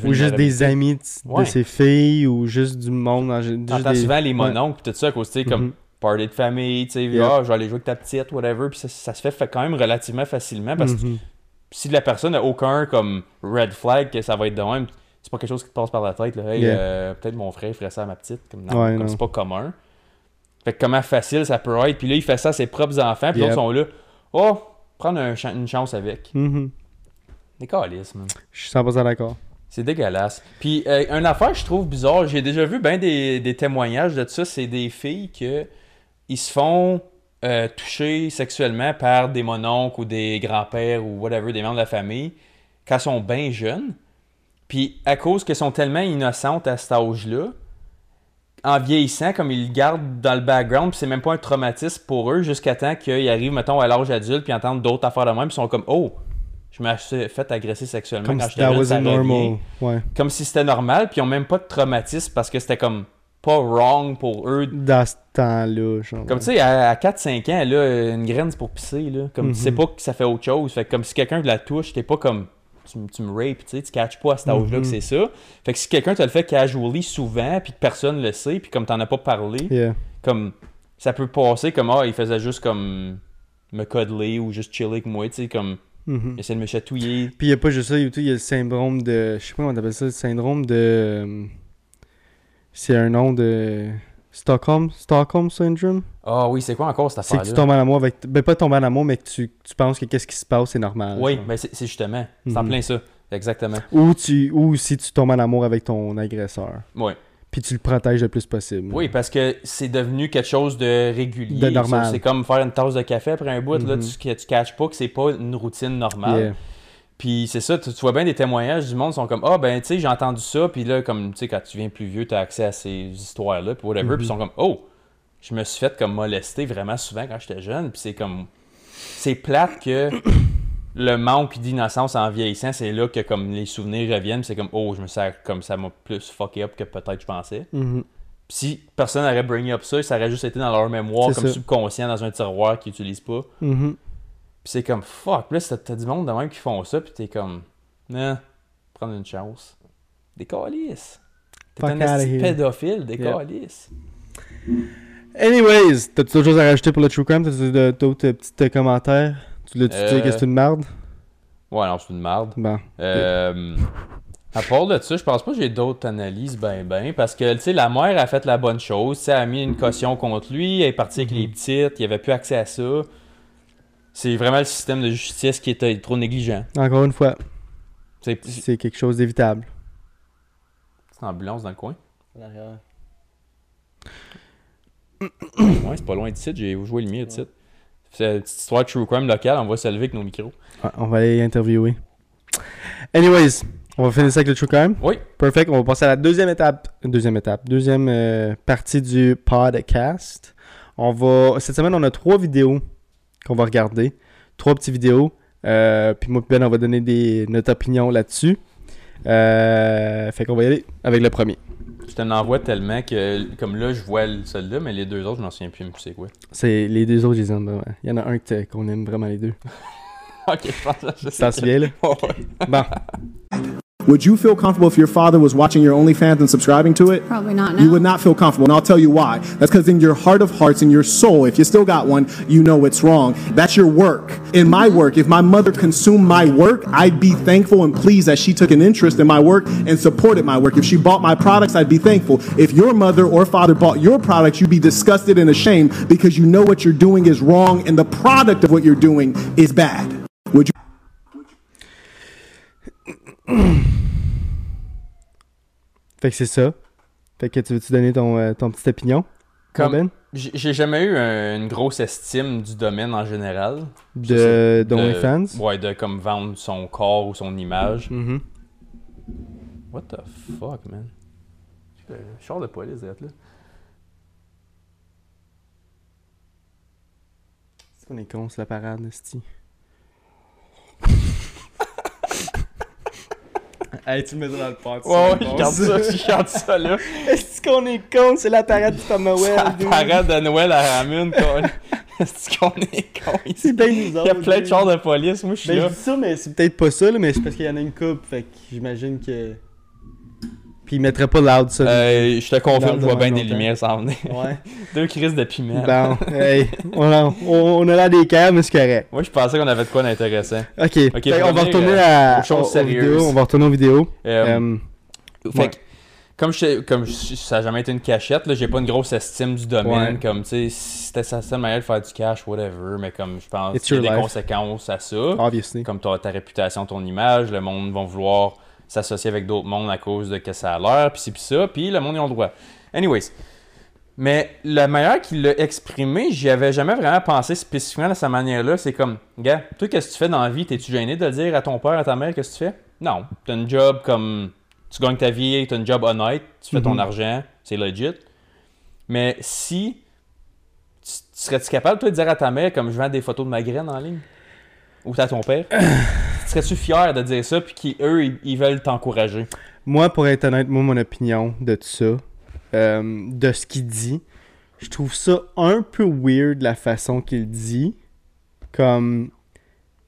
Ou juste des amis de, de Ouais. ses filles, ou juste du monde. En, des- souvent les Ouais. mononcles, pis tout ça, à cause, comme Mhm. party de famille, tu sais, Yeah. ah, je vais aller jouer avec ta petite, whatever, puis ça, ça se fait, fait quand même relativement facilement, parce que Mhm. si la personne n'a aucun, comme, red flag, que ça va être de même, c'est pas quelque chose qui te passe par la tête, là, hey, Yeah. euh, peut-être mon frère ferait ça à ma petite, comme, non, Ouais, comme c'est pas commun. Fait que comment facile ça peut être, puis là, il fait ça à ses propres enfants, puis Yep. l'autres sont là, oh, prendre un une chance avec. Mhm. Des calices, man. Je suis 100% d'accord. C'est dégueulasse. Puis, euh, une affaire je trouve bizarre, j'ai déjà vu ben des, témoignages de ça, c'est des filles que ils se font euh, toucher sexuellement par des mononcles ou des grands-pères ou whatever, des membres de la famille, quand elles sont bien jeunes. Puis, à cause qu'elles sont tellement innocentes à cet âge-là, en vieillissant, comme ils le gardent dans le background, c'est même pas un traumatisme pour eux jusqu'à temps qu'ils arrivent, mettons, à l'âge adulte, puis entendent d'autres affaires de même, puis ils sont comme, oh, je me suis fait agresser sexuellement Comme quand si j'étais jeune, normal. Ouais. comme si c'était normal, puis ils ont même pas de traumatisme parce que c'était comme pas wrong pour eux. Dans ce temps-là. Comme tu sais, à, à 4-5 ans, là, une graine c'est pour pisser, là. Comme tu sais pas que ça fait autre chose. Fait que comme si quelqu'un te la touche, t'es pas comme. Tu, me rapes, tu sais, tu catches pas à cet âge-là Mhm. que c'est ça. Fait que si quelqu'un te le fait casually souvent, puis que personne le sait, puis comme t'en as pas parlé, Yeah. comme ça peut passer comme ah, il faisait juste comme me cuddler ou juste chiller avec moi, tu sais, comme Mhm. essayer de me chatouiller. Puis il n'y a pas juste ça, il y a le syndrome de. Je sais pas comment t'appelles ça, le syndrome de. euh, C'est un nom de. Stockholm Stockholm Syndrome? Ah oui, c'est quoi encore cette C'est que affaire-là? tu tombes en amour avec. Ben, pas tomber en amour, mais que tu, tu penses que qu'est-ce qui se passe, c'est normal. Oui, ben c'est c'est justement. C'est en Mhm. plein ça. Exactement. Ou, tu, ou si tu tombes en amour avec ton agresseur. Ouais. Puis tu le protèges le plus possible. Oui, parce que c'est devenu quelque chose de régulier. De normal. C'est comme faire une tasse de café après un bout. Là, Mhm. tu, que tu catches pas que c'est pas une routine normale. Yeah. Puis c'est ça, tu, tu vois bien des témoignages du monde sont comme Ah, ben, tu sais, j'ai entendu ça. Puis là, comme, tu sais, quand tu viens plus vieux, tu as accès à ces histoires-là. Puis whatever. Puis ils sont comme Oh, je me suis fait comme molester vraiment souvent quand j'étais jeune. Puis c'est comme. C'est plate que le manque d'innocence en vieillissant, c'est là que comme les souvenirs reviennent. C'est comme Oh, je me sens comme ça m'a plus fucké up que peut-être je pensais. Mhm. Si personne n'aurait bring up ça, ça aurait juste été dans leur mémoire comme ça. subconscient dans un tiroir qu'ils utilisent pas. Mhm. Puis c'est comme fuck, là t'as t'as du monde de même qui font ça, puis t'es comme non, prendre une chance. Des calices. T'es un pédophile, des calices. Anyways, t'as-tu d'autres choses à rajouter pour le True Crime? T'as-tu de- d'autres euh, petits euh, commentaires? Tu l'as-tu Euh, dit que c'est une merde Ouais, non, c'est une merde. Bon. Euh, à part de ça, je pense pas que j'ai d'autres analyses ben ben parce que tu sais la mère a fait la bonne chose, tu sais, elle a mis une caution contre lui, elle est partie avec les petites, il avait plus accès à ça. C'est vraiment le système de justice qui était trop négligent. Encore une fois, C'est c'est c'est quelque chose d'évitable. une ambulance dans le coin? Ouais, c'est pas loin d'ici, j'ai joué le mien ici. C'est une petite histoire de true crime locale, on va se lever avec nos micros. Ouais, on va aller interviewer. Anyways, on va finir ça avec le True Crime. Oui. Perfect. On va passer à la deuxième étape. Deuxième étape. Deuxième euh, partie du podcast. On va. Cette semaine, on a trois vidéos qu'on va regarder. Trois petites vidéos. Euh, puis moi, Ben, on va donner des, notre opinion là-dessus. Euh, fait qu'on va y aller avec le premier. Je t'en envoie tellement que, comme là, je vois le- celui-là, mais les deux autres, je m'en souviens plus, mais c'est quoi? C'est les deux autres, je les aime. ben ouais. Il y en a un qu'on aime vraiment les deux. <laughs> ok, je pense que je t'en sais. souviens, là? <laughs> Ouais. Bon. Would you feel comfortable if your father was watching your OnlyFans and subscribing to it? Probably not You would not feel comfortable, and I'll tell you why. That's because in your heart of hearts, in your soul, if you still got one, you know it's wrong. That's your work. In my work, if my mother consumed my work, I'd be thankful and pleased that she took an interest in my work and supported my work. If she bought my products, I'd be thankful. If your mother or father bought your products, you'd be disgusted and ashamed because you know what you're doing is wrong and the product of what you're doing is bad. Would you? Fait que c'est ça. Fait que tu veux-tu donner ton, euh, ton petite opinion? Comme- Ben? J'ai jamais eu un- une grosse estime du domaine en général. De De- d'OnlyFans? Ouais, de comme vendre son corps ou son image. Mhm. What the fuck, man? Le char de police, là. C'est qu'on est con, c'est la parade, Sti. <laughs> <laughs> hey, tu me dans le pot. Ouais, ouais, je garde ça, je garde ça là. <laughs> Est-ce qu'on est con? C'est la parade du Papa Noël. La parade de Noël à Ramune, quoi. <laughs> Est-ce qu'on est con ici? C'est bien nous Il y a plein de chars de police, moi je suis Ben, je dis ça, mais c'est peut-être pas ça, là, mais c'est parce qu'il y en a une coupe, fait que j'imagine que. Puis il mettrait pas loud ça. Euh, je te confirme, je vois bien des lumières s'en venir. Ouais. <laughs> Deux crises de piment. Bon, <laughs> hey, on a, on, on a l'air des cœurs, mais c'est correct. Moi, je pensais qu'on avait de quoi d'intéressant. Ok, Ok, fait pour on va retourner euh, à, aux vidéos, On va retourner aux vidéos. Euh, Euh, Fait Ouais. que, comme, je, comme je- ça n'a jamais été une cachette, là, j'ai pas une grosse estime du domaine. Ouais. Comme, tu sais, si c'était sa seule manière de faire du cash, whatever. Mais comme je pense qu'il y a des life. conséquences à ça. obviously. Comme ta, ta réputation, ton image, le monde va vouloir s'associer avec d'autres mondes à cause de que ça a l'air, puis ci, puis ça, puis le monde, ils ont le droit. Anyways. Mais la manière qu'il l'a exprimé, j'y avais jamais vraiment pensé spécifiquement de sa manière-là. C'est comme, gars, toi, qu'est-ce que tu fais dans la vie? T'es-tu gêné de le dire à ton père, à ta mère, qu'est-ce que tu fais? Non. T'as une job comme. Tu gagnes ta vie, t'as une job honnête, tu fais ton Mhm. argent, c'est legit. Mais si. Tu, tu serais-tu capable, toi, de dire à ta mère, comme je vends des photos de ma graine en ligne? Ou à ton père? <clears throat> Serais-tu fier de dire ça, puis qu'eux, ils, ils veulent t'encourager? Moi, pour être honnête, moi, mon opinion de tout ça, euh, de ce qu'il dit, je trouve ça un peu weird la façon qu'il dit. Comme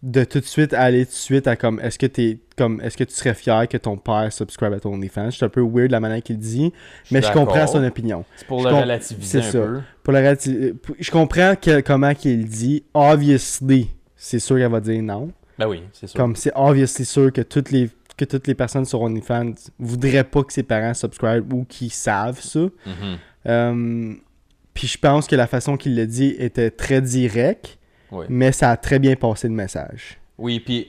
de tout de suite aller tout de suite à comme est-ce que t'es comme est-ce que tu serais fier que ton père subscribe à ton OnlyFans? C'est un peu weird la manière qu'il dit, mais je comprends son opinion. C'est pour Je le relativiser un ça. peu. Pour le relati- euh, je comprends que- comment qu'il dit. Obviously, c'est sûr qu'elle va dire non. Ben oui, c'est sûr. Comme c'est obviously sûr que toutes les que toutes les personnes sur OnlyFans voudraient pas que ses parents subscribent ou qu'ils savent ça. Mhm. Euh, puis je pense que la façon qu'il le dit était très direct, Oui. mais ça a très bien passé le message. Oui, puis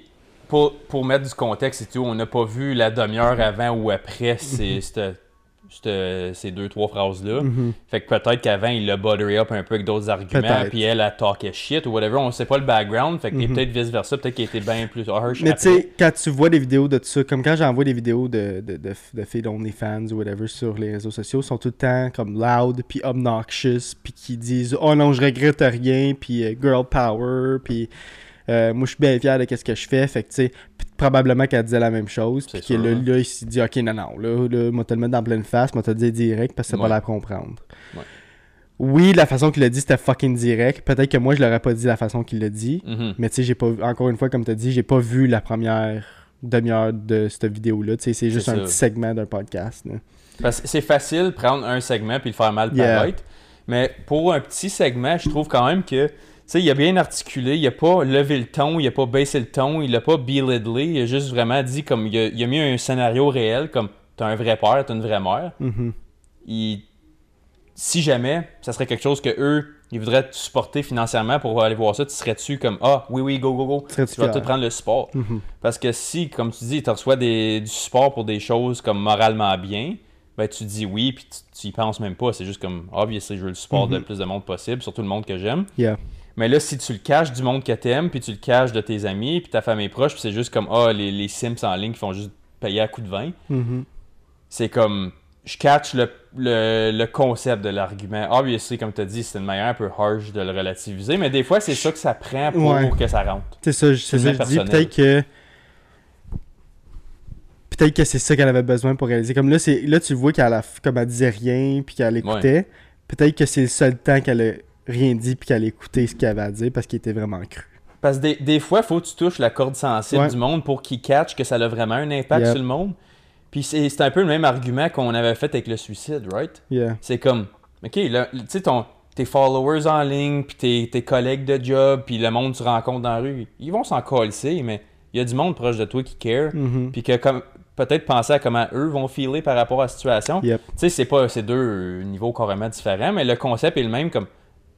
pour, pour mettre du contexte et tout, on n'a pas vu la demi-heure avant ou après cette- <laughs> ces deux, trois phrases-là. Mhm. Fait que peut-être qu'avant, il l'a buttery up un peu avec d'autres arguments, puis elle a talké shit ou whatever. On sait pas le background, fait que Mhm. peut-être vice-versa, peut-être qu'il était bien plus harsh. Mais tu sais, quand tu vois des vidéos de ça, comme quand j'envoie des vidéos de, de, de, de filles d'OnlyFans ou whatever sur les réseaux sociaux, sont tout le temps comme loud, puis obnoxious, puis qui disent « Oh non, je regrette rien », puis euh, girl power », puis euh, moi je suis bien fier de ce que je fais », fait que tu sais, probablement qu'elle disait la même chose, puis que là, hein. là, il s'est dit « Ok, non, non, là, là moi te le mettre dans pleine face, moi te le dire direct, parce que c'est Ouais. pas la comprendre. Ouais. Oui, la façon qu'il l'a dit, c'était fucking direct. Peut-être que moi, je l'aurais pas dit la façon qu'il l'a dit. Mhm. Mais tu sais, j'ai pas encore une fois, comme tu as dit, j'ai pas vu la première demi-heure de cette vidéo-là. Tu sais, c'est juste un ça. petit segment d'un podcast. là. Parce que c'est facile de prendre un segment puis le faire mal Yeah. paraître. Mais pour un petit segment, je trouve quand même que, sais, il a bien articulé, il a pas levé le ton, il a pas baissé le ton, il a pas belittler, il a juste vraiment dit comme, il a, il a mis un scénario réel, comme, t'as un vrai père, t'as une vraie mère. Mhm. Il- si jamais, ça serait quelque chose que eux, ils voudraient te supporter financièrement pour aller voir ça, tu serais-tu comme, ah, oui, oui, go, go, go, tu vas tout prendre le support. Mhm. Parce que si, comme tu dis, tu reçois des, du support pour des choses comme moralement bien, ben tu dis oui, puis tu, tu y penses même pas. C'est juste comme, obviously, je veux le support de Mhm. plus de monde possible, surtout le monde que j'aime. Yeah. Mais là, si tu le caches du monde que t'aimes, puis tu le caches de tes amis, puis ta famille proche, puis c'est juste comme, ah, les, les Sims en ligne qui font juste payer à coup de vin, Mhm. c'est comme, je catch le, le, le concept de l'argument. Obviously, comme tu as dit, c'est une manière un peu harsh de le relativiser, mais des fois, c'est ça que ça prend pour Ouais. que ça rentre. C'est ça, je- c'est ça, je dis. Peut-être que. Peut-être que c'est ça qu'elle avait besoin pour réaliser. Comme là, c'est là tu vois qu'elle a, comme elle disait rien puis qu'elle écoutait. Peut-être que c'est le seul temps qu'elle a rien dit puis qu'elle écoutait ce qu'il avait à dire parce qu'il était vraiment cru. Parce que des, des fois, il faut que tu touches la corde sensible Ouais. du monde pour qu'il catch que ça a vraiment un impact Yep. sur le monde. Puis c'est un peu le même argument qu'on avait fait avec le suicide, right? Yeah. C'est comme, OK, là, tu sais, tes followers en ligne, puis tes, tes collègues de job, puis le monde que tu rencontres dans la rue, ils vont s'en coller, mais il y a du monde proche de toi qui care, Mhm. puis que comme peut-être penser à comment eux vont filer par rapport à la situation. Yep. Tu sais, c'est pas c'est deux niveaux carrément différents, mais le concept est le même comme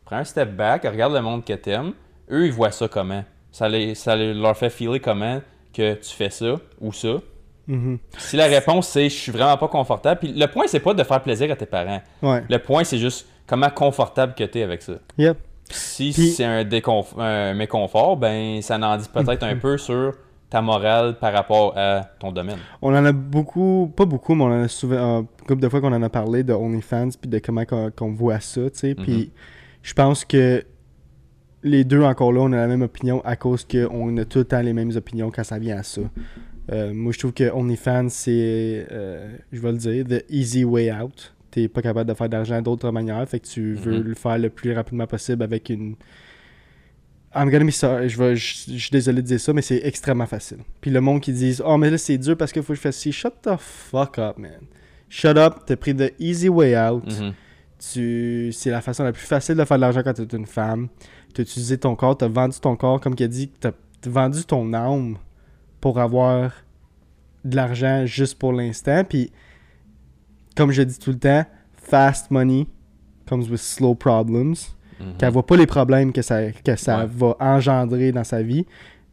prends un step back, regarde le monde que t'aimes, eux ils voient ça comment? Ça, les, ça les- leur fait filer comment que tu fais ça ou ça? Mhm. Si la réponse c'est je suis vraiment pas confortable, puis le point c'est pas de faire plaisir à tes parents. Ouais. Le point c'est juste comment confortable que t'es avec ça. Yep. Si c'est un, un méconfort, ben ça en dit peut-être un peu sur ta morale par rapport à ton domaine. On en a beaucoup, pas beaucoup, mais on en a souvent, un couple de fois qu'on en a parlé de OnlyFans puis de comment qu'on voit ça, tu sais. Puis je pense que les deux, encore là, on a la même opinion à cause qu'on a tout le temps les mêmes opinions quand ça vient à ça. Euh, moi, je trouve que OnlyFans, c'est, euh, je vais le dire, the easy way out. T'es pas capable de faire d'argent d'autre manière, fait que tu veux Mhm. le faire le plus rapidement possible avec une. I'm gonna be sorry, je, vais- je, je suis désolé de dire ça, mais c'est extrêmement facile. Puis le monde qui dit Oh, mais là c'est dur parce qu'il faut que je fasse ci. Shut the fuck up, man. Shut up, t'as pris the easy way out. Mhm. Tu... C'est la façon la plus facile de faire de l'argent quand t'es une femme. T'as utilisé ton corps, t'as vendu ton corps, comme qu'il a dit, t'as t'as vendu ton âme pour avoir de l'argent juste pour l'instant. Puis, comme je dis tout le temps, fast money comes with slow problems. Mhm. Qu'elle voit pas les problèmes que ça, que ça Ouais. va engendrer dans sa vie,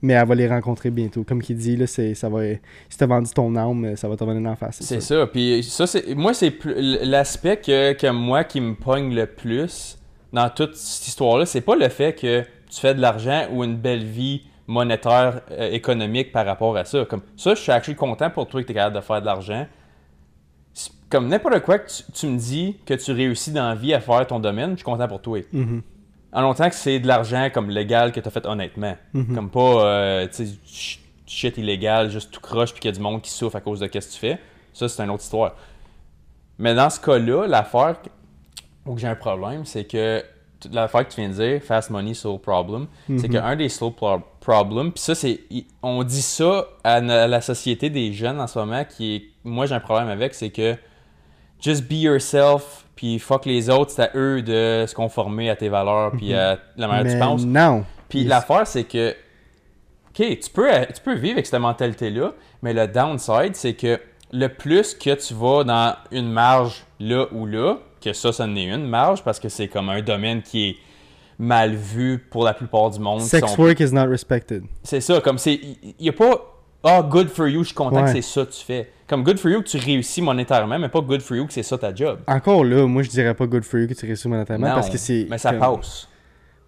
mais elle va les rencontrer bientôt. Comme qu'il dit, là, c'est, ça va, si t'as vendu ton âme, ça va te revenir en face. C'est ça. Puis ça, c'est moi, c'est plus- l'aspect que, que moi qui me pogne le plus dans toute cette histoire-là, c'est pas le fait que tu fais de l'argent ou une belle vie monétaire, euh, économique par rapport à ça. Comme ça, je suis actually content pour toi que tu es capable de faire de l'argent. Comme n'importe quoi que tu, tu me dis que tu réussis dans la vie à faire ton domaine, je suis content pour toi. Mhm. En longtemps que c'est de l'argent comme légal que tu as fait honnêtement. Mhm. Comme pas euh, tu sais, shit illégal, juste tout croche puis qu'il y a du monde qui souffre à cause de ce que tu fais. Ça, c'est une autre histoire. Mais dans ce cas-là, l'affaire où j'ai un problème, c'est que l'affaire que tu viens de dire, fast money, slow problem, c'est Mhm. qu'un des slow pro- problems, puis ça, c'est. On dit ça à la société des jeunes en ce moment, qui est. Moi, j'ai un problème avec, c'est que just be yourself, puis fuck les autres, c'est à eux de se conformer à tes valeurs, puis à la manière Mais tu penses. non. Puis Yes. l'affaire, c'est que, OK, tu peux, tu peux vivre avec cette mentalité-là, mais le downside, c'est que le plus que tu vas dans une marge là ou là, que ça, ça en est une marge, parce que c'est comme un domaine qui est mal vu pour la plupart du monde. Sex sont- work is not respected. C'est ça, comme c'est. Il n'y a pas. Ah, good for you, je suis content Ouais. que c'est ça que tu fais. Comme good for you que tu réussis monétairement, mais pas good for you que c'est ça ta job. Encore là, moi je dirais pas good for you que tu réussis monétairement Non, parce que c'est. mais ça comme- passe.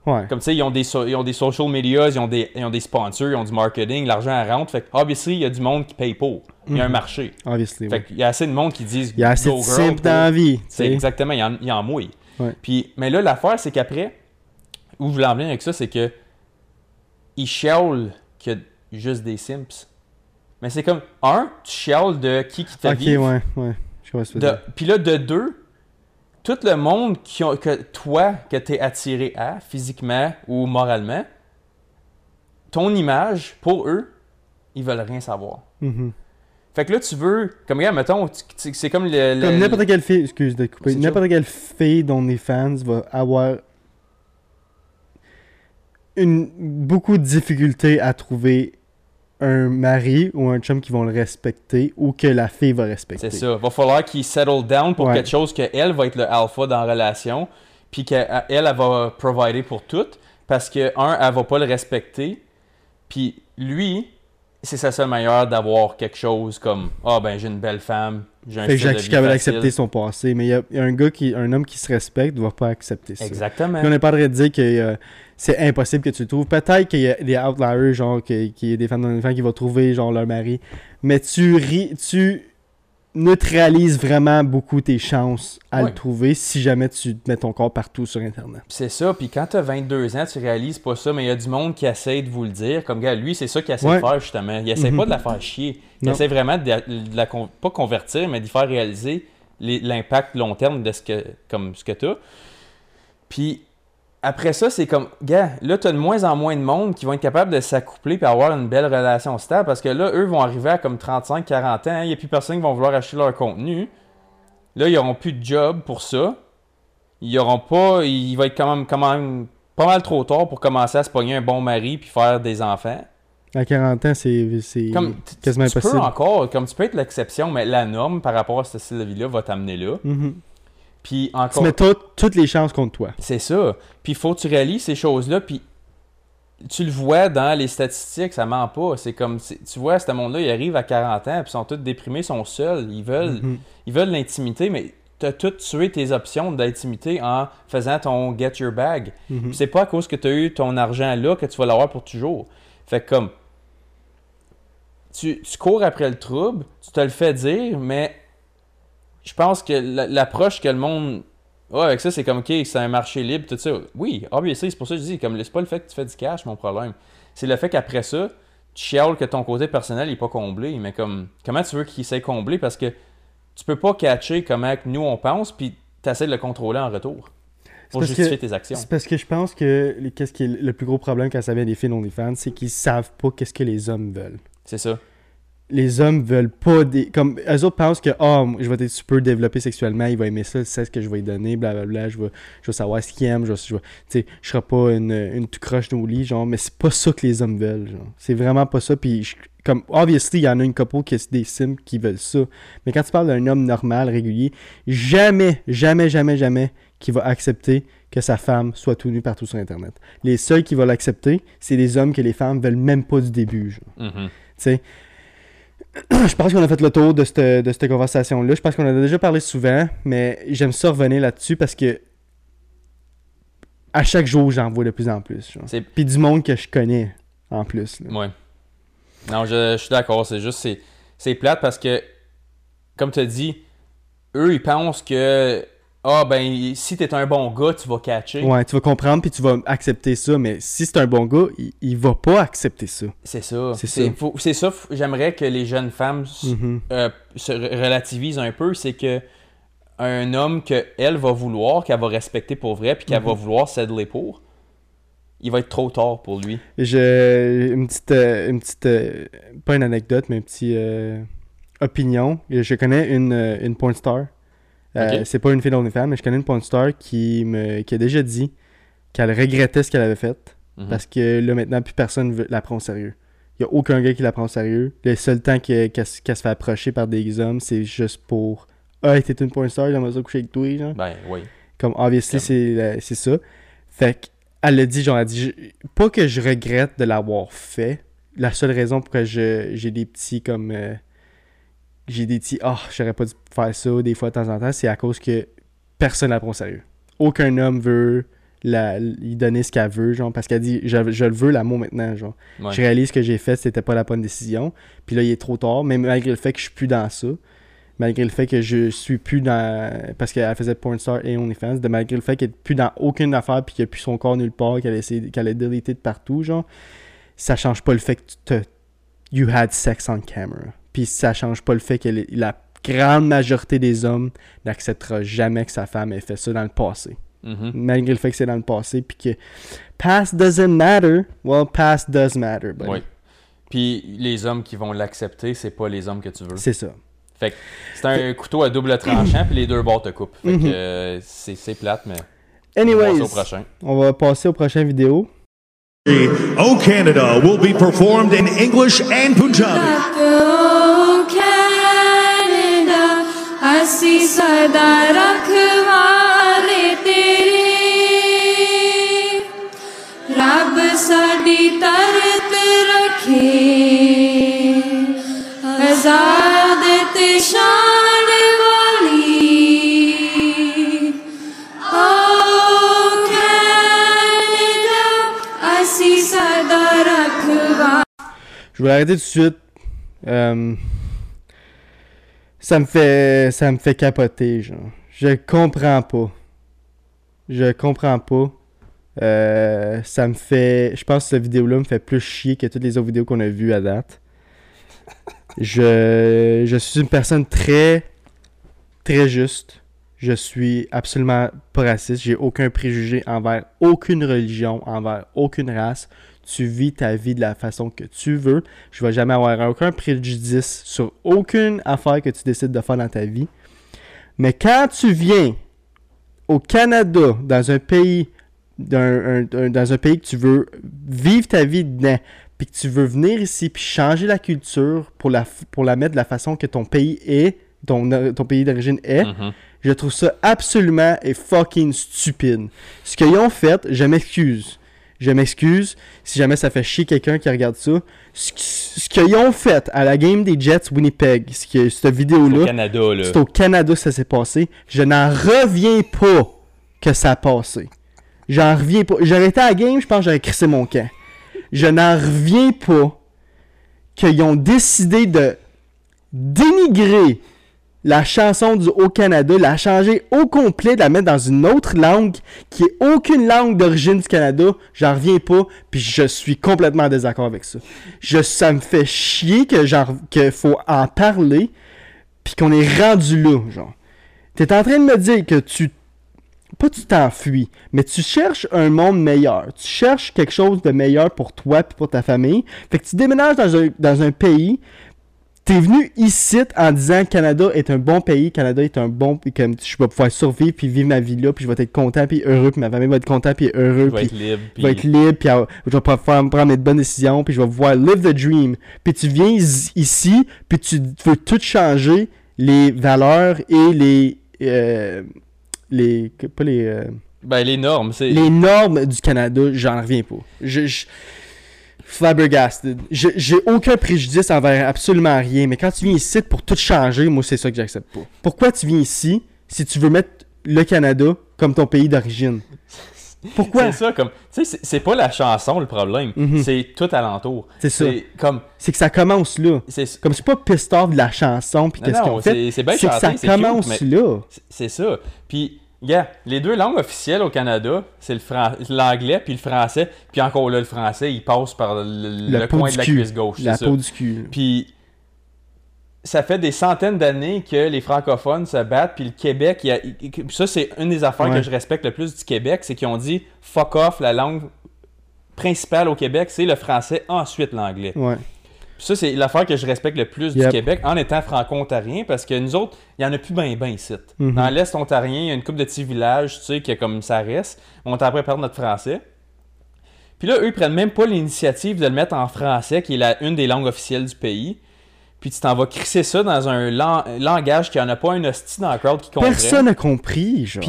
Ouais. Comme tu sais, ils ont des, so- ils ont des social medias, ils ont des, ils ont des sponsors, ils ont du marketing, l'argent rentre. Fait que, obviously, il y a du monde qui paye pour. Il y a un marché. Obviously. Fait qu'il y a assez de monde qui disent Il y a assez de girl simp pour- dans la vie. C'est exactement, il en, il en mouille. Ouais. Puis, mais là, l'affaire, c'est qu'après, où je voulais en venir avec ça, c'est que ils chialent qu'il y a juste des simps. Mais c'est comme, un, tu chiales de qui qui fait Ok, ouais, ouais. Je vois ce que tu veux De- dire. Puis là, de deux, tout le monde qui ont- que toi, que tu es attiré à, physiquement ou moralement, ton image, pour eux, ils veulent rien savoir. Mhm. Fait que là, tu veux, comme regarde, mettons, c'est comme le. le- Comme n'importe quelle fille, excuse de couper, n'importe quelle fille dont les fans va avoir une, beaucoup de difficultés à trouver un mari ou un chum qui vont le respecter ou que la fille va respecter. C'est ça. Va falloir qu'ils settle down pour Ouais. quelque chose qu'elle va être le alpha dans la relation, puis qu'elle, elle, elle va provider pour tout, parce que, un, elle va pas le respecter, puis lui, c'est sa seule manière d'avoir quelque chose comme Ah, ben, j'ai une belle femme, j'ai un Fait que style de Jacques vie capable facile. d'accepter son passé, mais il y, a- il y a un gars qui, un homme qui se respecte, ne va pas accepter ça. Exactement. Puis on n'est pas de dire que euh, c'est impossible que tu le trouves. Peut-être qu'il y a des outliers, genre, qu'il y a des femmes d'enfants qui vont trouver, genre, leur mari. Mais tu, ris, tu neutralises vraiment beaucoup tes chances à Ouais. le trouver si jamais tu mets ton corps partout sur Internet. C'est ça, puis quand t'as 22 ans, tu réalises pas ça, mais il y a du monde qui essaie de vous le dire. Comme gars, lui, c'est ça qu'il essaie Ouais. de faire justement. Il essaie Mhm. pas de la faire chier. Il Non. essaie vraiment de, de la con- pas convertir, mais d'y faire réaliser l'impact long terme de ce que comme ce que t'as. Puis après ça, c'est comme, gars, là, t'as de moins en moins de monde qui vont être capables de s'accoupler et avoir une belle relation stable parce que là, eux vont arriver à comme 35-40 ans, il n'y a plus personne qui va vouloir acheter leur contenu. Là, ils n'auront plus de job pour ça. Ils auront pas. Il va être quand même, quand même pas mal trop tard pour commencer à se pogner un bon mari puis faire des enfants. À 40 ans, c'est quasiment tu peux impossible. encore, comme tu peux être l'exception, mais la norme par rapport à ce style de vie-là va t'amener là. Mhm. Puis Tu encore. mets tout- toutes les chances contre toi. C'est ça. Puis il faut que tu réalises ces choses-là, puis tu le vois dans les statistiques, ça ment pas. C'est comme, tu vois, ce monde-là, ils arrivent à 40 ans, puis ils sont tous déprimés, ils sont seuls, ils veulent Mhm. ils veulent l'intimité, mais tu as tout tué tes options d'intimité en faisant ton get your bag. Mhm. Puis C'est pas à cause que tu as eu ton argent là que tu vas l'avoir pour toujours. Fait que comme tu, tu cours après le trouble, tu te le fais dire, mais je pense que la- l'approche que le monde a avec ça, c'est comme, OK, c'est un marché libre, tout ça. Oui, obviously, c'est pour ça que je dis, comme, c'est pas le fait que tu fais du cash, mon problème. C'est le fait qu'après ça, tu chiales que ton côté personnel n'est pas comblé, mais comme, comment tu veux qu'il s'est comblé? Parce que tu peux pas catcher comment nous on pense, puis tu essaies de le contrôler en retour. Pour justifier que- tes actions. C'est parce que je pense que qu'est-ce qui est le plus gros problème quand ça vient des filles OnlyFans, c'est qu'ils savent pas qu'est-ce que les hommes veulent. C'est ça. Les hommes veulent pas des. Comme eux autres pensent que moi, je vais être super développé sexuellement, il va aimer ça, c'est ce que je vais lui donner, blablabla, je vais, je vais savoir ce qu'il aime, je vais, je vais- tu sais, je serai pas une, une tout croche au lit, genre, mais c'est pas ça que les hommes veulent, genre. C'est vraiment pas ça, puis je- comme, obviously, il y en a une couple qui est des sims qui veulent ça, mais quand tu parles d'un homme normal, régulier, jamais, jamais, jamais, jamais qui va accepter que sa femme soit tout nue partout sur Internet. Les seuls qui vont l'accepter, c'est les hommes que les femmes veulent même pas du début, genre. Mhm. Tu sais, <clears throat> je pense qu'on a fait le tour de cette, de cette conversation-là. Je pense qu'on en a déjà parlé souvent, mais j'aime ça revenir là-dessus parce que à chaque jour, j'en vois de plus en plus. Puis du monde que je connais en plus. là. Ouais. Non, je, je suis d'accord. C'est juste, c'est, c'est plate parce que, comme tu as dit, eux, ils pensent que, ah, ben, si t'es un bon gars, tu vas catcher. Ouais, tu vas comprendre puis tu vas accepter ça, mais si c'est un bon gars, il, il va pas accepter ça. C'est ça. C'est ça. c'est ça. J'aimerais que les jeunes femmes Mhm. euh, se re- relativisent un peu. C'est que un homme que elle va vouloir, qu'elle va respecter pour vrai, puis qu'elle Mhm. va vouloir s'aider pour, il va être trop tard pour lui. J'ai une petite, euh, une petite euh, pas une anecdote, mais une petite opinion. Je connais une, une porn star. Euh. C'est pas une fille d'OnlyFans, mais je connais une porn star qui, me, qui a déjà dit qu'elle regrettait ce qu'elle avait fait. Mhm. Parce que là, maintenant, plus personne veut- la prend au sérieux. Il n'y a aucun gars qui la prend au sérieux. Le seul temps que- qu'elle se- fait approcher par des hommes, c'est juste pour Ah, t'es une porn star, j'aimerais ça coucher avec toi. Genre. Ben, oui. Comme, obviously, c'est ça. Fait qu'elle a dit, genre, elle a dit, je- pas que je regrette de l'avoir fait. La seule raison pour que je- j'ai des petits, comme, euh, j'ai des petits, ah, j'aurais pas dû faire ça des fois de temps en temps, c'est à cause que personne la prend au sérieux. Aucun homme veut la, lui donner ce qu'elle veut, genre, parce qu'elle dit, je, je le veux, l'amour maintenant, genre. Ouais. Je réalise que j'ai fait, c'était pas la bonne décision. Puis là, il est trop tard, mais malgré le fait que je suis plus dans ça, malgré le fait que je suis plus dans. Parce qu'elle faisait Pornstar et OnlyFans, de malgré le fait qu'elle est plus dans aucune affaire, puis qu'il n'y a plus son corps nulle part, qu'elle a essayé, qu'elle a délité de partout, genre, ça change pas le fait que tu te. You had sex on camera. Puis ça change pas le fait que les- la grande majorité des hommes n'acceptera jamais que sa femme ait fait ça dans le passé Mhm. malgré le fait que c'est dans le passé, puis que past doesn't matter, well, past does matter, buddy. Oui. Puis les hommes qui vont l'accepter, c'est pas les hommes que tu veux. C'est ça. Fait que c'est un couteau à double tranchant, puis les deux bords te coupent. Fait que Mhm. euh, c'est, c'est plate, mais on va Anyways, au prochain. on va passer aux prochaines vidéos. O Canada will be performed in English and Punjabi. दासी सदा रखवाले तेरे। रब साड़ी तरत रखे। आज़ाद ते शान वाली। ओ असी सदा रखवा। Je voulais arrêter. Um... ça me fait ça me fait capoter, genre. Je comprends pas. Je comprends pas. Euh, ça me fait. Je pense que cette vidéo-là me fait plus chier que toutes les autres vidéos qu'on a vues à date. Je, je suis une personne très, très juste. Je suis absolument pas raciste. J'ai aucun préjugé envers aucune religion, envers aucune race. Tu vis ta vie de la façon que tu veux. Je vais jamais avoir aucun préjudice sur aucune affaire que tu décides de faire dans ta vie. Mais quand tu viens au Canada, dans un pays, d'un- un- un- dans un pays que tu veux vivre ta vie dedans, puis que tu veux venir ici puis changer la culture pour la, f- pour la mettre de la façon que ton pays est, ton, ton pays d'origine est, Mhm. je trouve ça absolument et fucking stupide. Ce qu'ils ont fait, je m'excuse. Je m'excuse si jamais ça fait chier quelqu'un qui regarde ça. Ce, qu- ce qu'ils ont fait à la game des Jets Winnipeg, ce que, cette vidéo-là, c'est au Canada que ça s'est passé. Je n'en reviens pas que ça a passé. J'en reviens pas. J'aurais été à la game, je pense que j'aurais crissé mon camp. Je n'en reviens pas qu'ils ont décidé de dénigrer la chanson du Haut-Canada, la changer au complet, la mettre dans une autre langue qui est aucune langue d'origine du Canada, j'en reviens pas, puis je suis complètement en désaccord avec ça. Je, ça me fait chier que genre qu'il faut en parler, puis qu'on est rendu là, genre. T'es en train de me dire que tu pas tu t'enfuis, mais tu cherches un monde meilleur. Tu cherches quelque chose de meilleur pour toi et pour ta famille. Fait que tu déménages dans un pays. T'es venu ici en disant Canada est un bon pays, Canada est un bon puis comme je vais pouvoir survivre puis vivre ma vie là puis je vais être content puis heureux puis ma famille va être content puis heureux Je vais puis être libre. je vais être puis- libre, puis je vais pouvoir prendre mes bonnes décisions, puis je vais pouvoir live the dream. Puis tu viens ici, puis tu veux tout changer, les valeurs et les... euh, les pas les, euh, Ben, les normes, c'est. les normes du Canada, j'en reviens pas. Je... je flabbergasted. J'ai aucun préjudice envers absolument rien, mais quand tu viens ici pour tout changer, moi c'est ça que j'accepte pas. Pourquoi tu viens ici si tu veux mettre le Canada comme ton pays d'origine? Pourquoi? C'est ça, comme. Tu sais, c'est- c'est pas la chanson le problème. Mhm. C'est tout alentour. C'est ça. C'est comme. C'est que ça commence là. C'est Comme suis pas pissed off de la chanson puis qu'est-ce qu'on fait. c'est- c'est bien C'est que ça c'est cute, commence là. c'est- c'est ça. Puis, gars, les deux langues officielles au Canada, c'est l'anglais puis le français. Puis encore là, le français, il passe par le, le peau coin de la cul. cuisse gauche. La c'est ça. peau du cul. Puis ça fait des centaines d'années que les francophones se battent, puis le Québec, il a- ça c'est une des affaires Ouais. que je respecte le plus du Québec, c'est qu'ils ont dit fuck off, la langue principale au Québec, c'est le français, ensuite l'anglais. Ouais. Ça, c'est l'affaire que je respecte le plus Yep. du Québec en étant franco-ontarien, parce que nous autres, il y en a plus ben ben ici. Mhm. Dans l'Est ontarien, il y a une couple de petits villages, tu sais, que comme ça reste, on est après perdre notre français. Puis là, eux, ils prennent même pas l'initiative de le mettre en français, qui est la, une des langues officielles du pays. Puis tu t'en vas crisser ça dans un lan- langage qui en a pas un hostie dans le crowd qui comprend. Personne n'a compris, genre.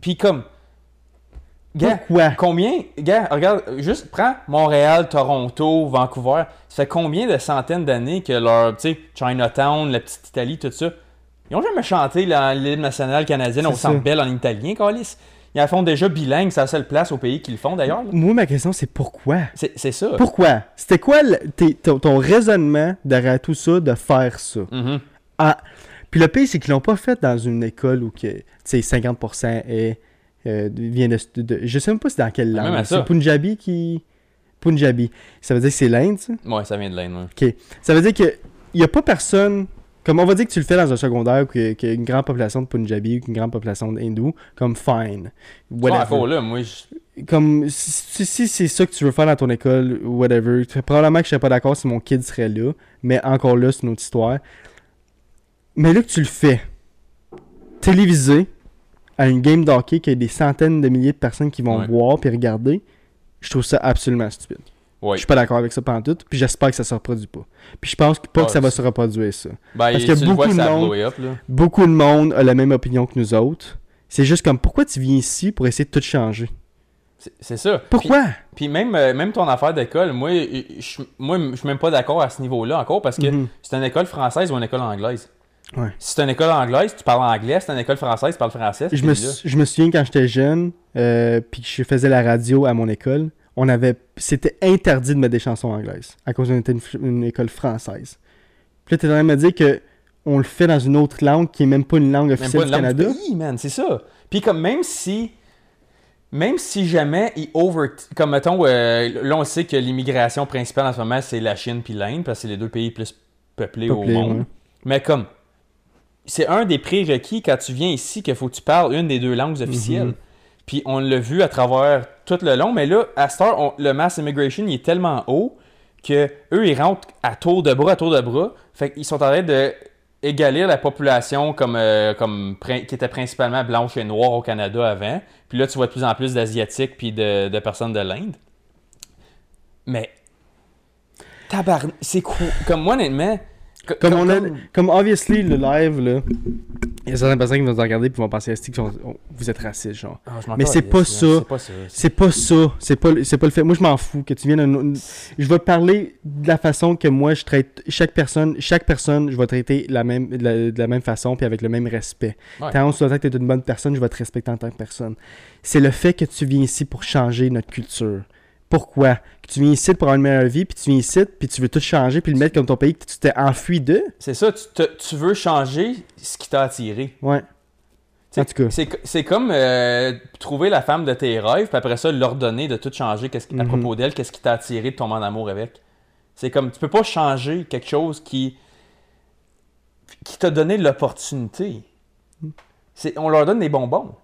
Puis comme... Gars, Pourquoi? Combien, gars, regarde, juste prends Montréal, Toronto, Vancouver. Ça fait combien de centaines d'années que leur, tu sais, Chinatown, la petite Italie, tout ça, ils ont jamais chanté l'hymne national canadienne au centre belle en italien, Calis. Ils en font déjà bilingue, c'est la seule place au pays qui le font d'ailleurs. Moi, ma question, c'est pourquoi? C'est ça. Pourquoi? C'était quoi le- ton, ton raisonnement derrière tout ça de faire ça? Mhm. Ah, puis le pire, c'est qu'ils l'ont pas fait dans une école où que, tu sais, 50% est, euh, vient de, de- Je sais même pas c'est dans quelle langue. C'est Punjabi qui... Punjabi. Ça veut dire que c'est l'Inde, ça? Ouais, ça vient de l'Inde. ouais. OK. Ça veut dire que il y a pas personne... Comme on va dire que tu le fais dans un secondaire, qu'il y a une grande population de Punjabi, une grande population d'hindous, comme fine. Whatever. encore là, moi, je- comme si, si c'est ça que tu veux faire dans ton école whatever probablement que je serais pas d'accord si mon kid serait là mais encore là c'est une autre histoire mais là que tu le fais télévisé à une game d'hockey qu'il y a des centaines de milliers de personnes qui vont Ouais. voir puis regarder je trouve ça absolument stupide ouais. je suis pas d'accord avec ça pendant tout puis j'espère que ça se reproduit pas puis je pense que pas Ah, que ça va se reproduire ça Ben, parce vois beaucoup que de monde- up, beaucoup de monde a la même opinion que nous autres c'est juste comme pourquoi tu viens ici pour essayer de tout changer? C'est- ça. Pourquoi? Puis même, euh, même ton affaire d'école, moi, je moi, je suis même pas d'accord à ce niveau-là encore parce que Mhm. c'est une école française ou une école anglaise. Ouais. Si c'est une école anglaise, tu parles anglais. Si c'est une école française, tu parles français. Je me, je me souviens quand j'étais jeune, euh, puis que je faisais la radio à mon école, on avait, c'était interdit de mettre des chansons anglaises à cause qu'on était une, école française. Puis là, t'es en train de me dire que on le fait dans une autre langue qui est même pas une langue Même officielle pas une du langue du Canada. pays, man, c'est ça. Puis comme même si, même si jamais ils over, comme mettons, euh, là on sait que l'immigration principale en ce moment c'est la Chine puis l'Inde parce que c'est les deux pays plus peuplés, au monde. ouais. Mais comme c'est un des prérequis quand tu viens ici qu'il faut que tu parles une des deux langues officielles. Mhm. Puis on l'a vu à travers tout le long, mais là, à Star, on- le mass immigration il est tellement haut que eux ils rentrent à tour de bras, à tour de bras. Fait qu'ils sont en train de égalir la population comme, euh, comme qui était principalement blanche et noire au Canada avant. Puis là, tu vois de plus en plus d'Asiatiques puis de, de personnes de l'Inde. Mais tabarn... c'est cool. Comme moi, honnêtement... co- Comme, on a, comme- comme obviously le live là, il y a certaines personnes qui vont nous regarder puis vont penser à que vous êtes raciste genre? Ah, Mais c'est pas ça. C'est pas ça. C'est pas pas, pas le fait. Moi, je m'en fous que tu viennes. Je vais te parler de la façon que moi je traite chaque personne. Chaque personne, je vais traiter la même, de, la, de la même façon puis avec le même respect. Ouais. Tant que tu es une bonne personne, je vais te respecter en tant que personne. C'est le fait que tu viens ici pour changer notre culture. Pourquoi? Que tu viens ici pour avoir une meilleure vie, puis tu viens ici, puis tu veux tout changer, puis le mettre comme ton pays que tu t'es enfui de? C'est ça, tu, te- tu veux changer ce qui t'a attiré. Ouais. T'sais, En tout cas. C'est, c'est comme euh, trouver la femme de tes rêves, puis après ça, l'ordonner de tout changer qu'est-ce qui- à Mhm. propos d'elle, qu'est-ce qui t'a attiré de tomber en amour avec. C'est comme, tu peux pas changer quelque chose qui, qui t'a donné l'opportunité. C'est, on leur donne des bonbons.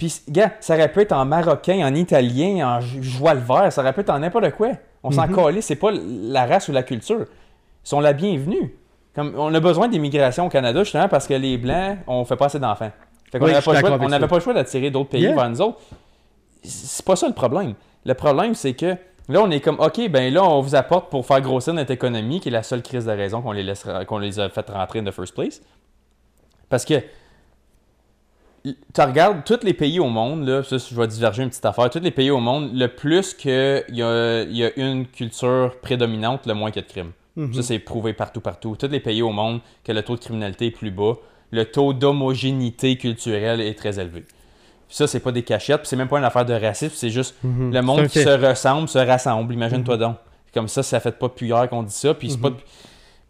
Puis, gars, ça aurait pu être en marocain, en italien, en jo- joie le vert, ça aurait pu être en n'importe quoi. On s'en Mhm. calait, c'est pas la race ou la culture. Ils sont la bienvenue. Comme, on a besoin d'immigration au Canada, justement, parce que les Blancs, on fait pas assez d'enfants. Fait qu'on Oui, n'avait pas le choix d'attirer d'autres pays Yeah. vers nous autres. C'est pas ça le problème. Le problème, c'est que là, on est comme, OK, ben là, on vous apporte pour faire grossir notre économie, qui est la seule crise de raison qu'on les, laisse, qu'on les a fait rentrer in the first place. Parce que tu regardes tous les pays au monde, là, ça, je vais diverger une petite affaire, tous les pays au monde, le plus qu'il y a, y a une culture prédominante, le moins qu'il y a de crimes. Mhm. Ça, c'est prouvé partout, partout. Tous les pays au monde que le taux de criminalité est plus bas, le taux d'homogénéité culturelle est très élevé. Puis ça, c'est pas des cachettes, c'est même pas une affaire de racisme, c'est juste Mhm. le monde qui se ressemble se rassemble, imagine-toi donc. Comme ça, ça fait pas hier qu'on dit ça, puis c'est pas...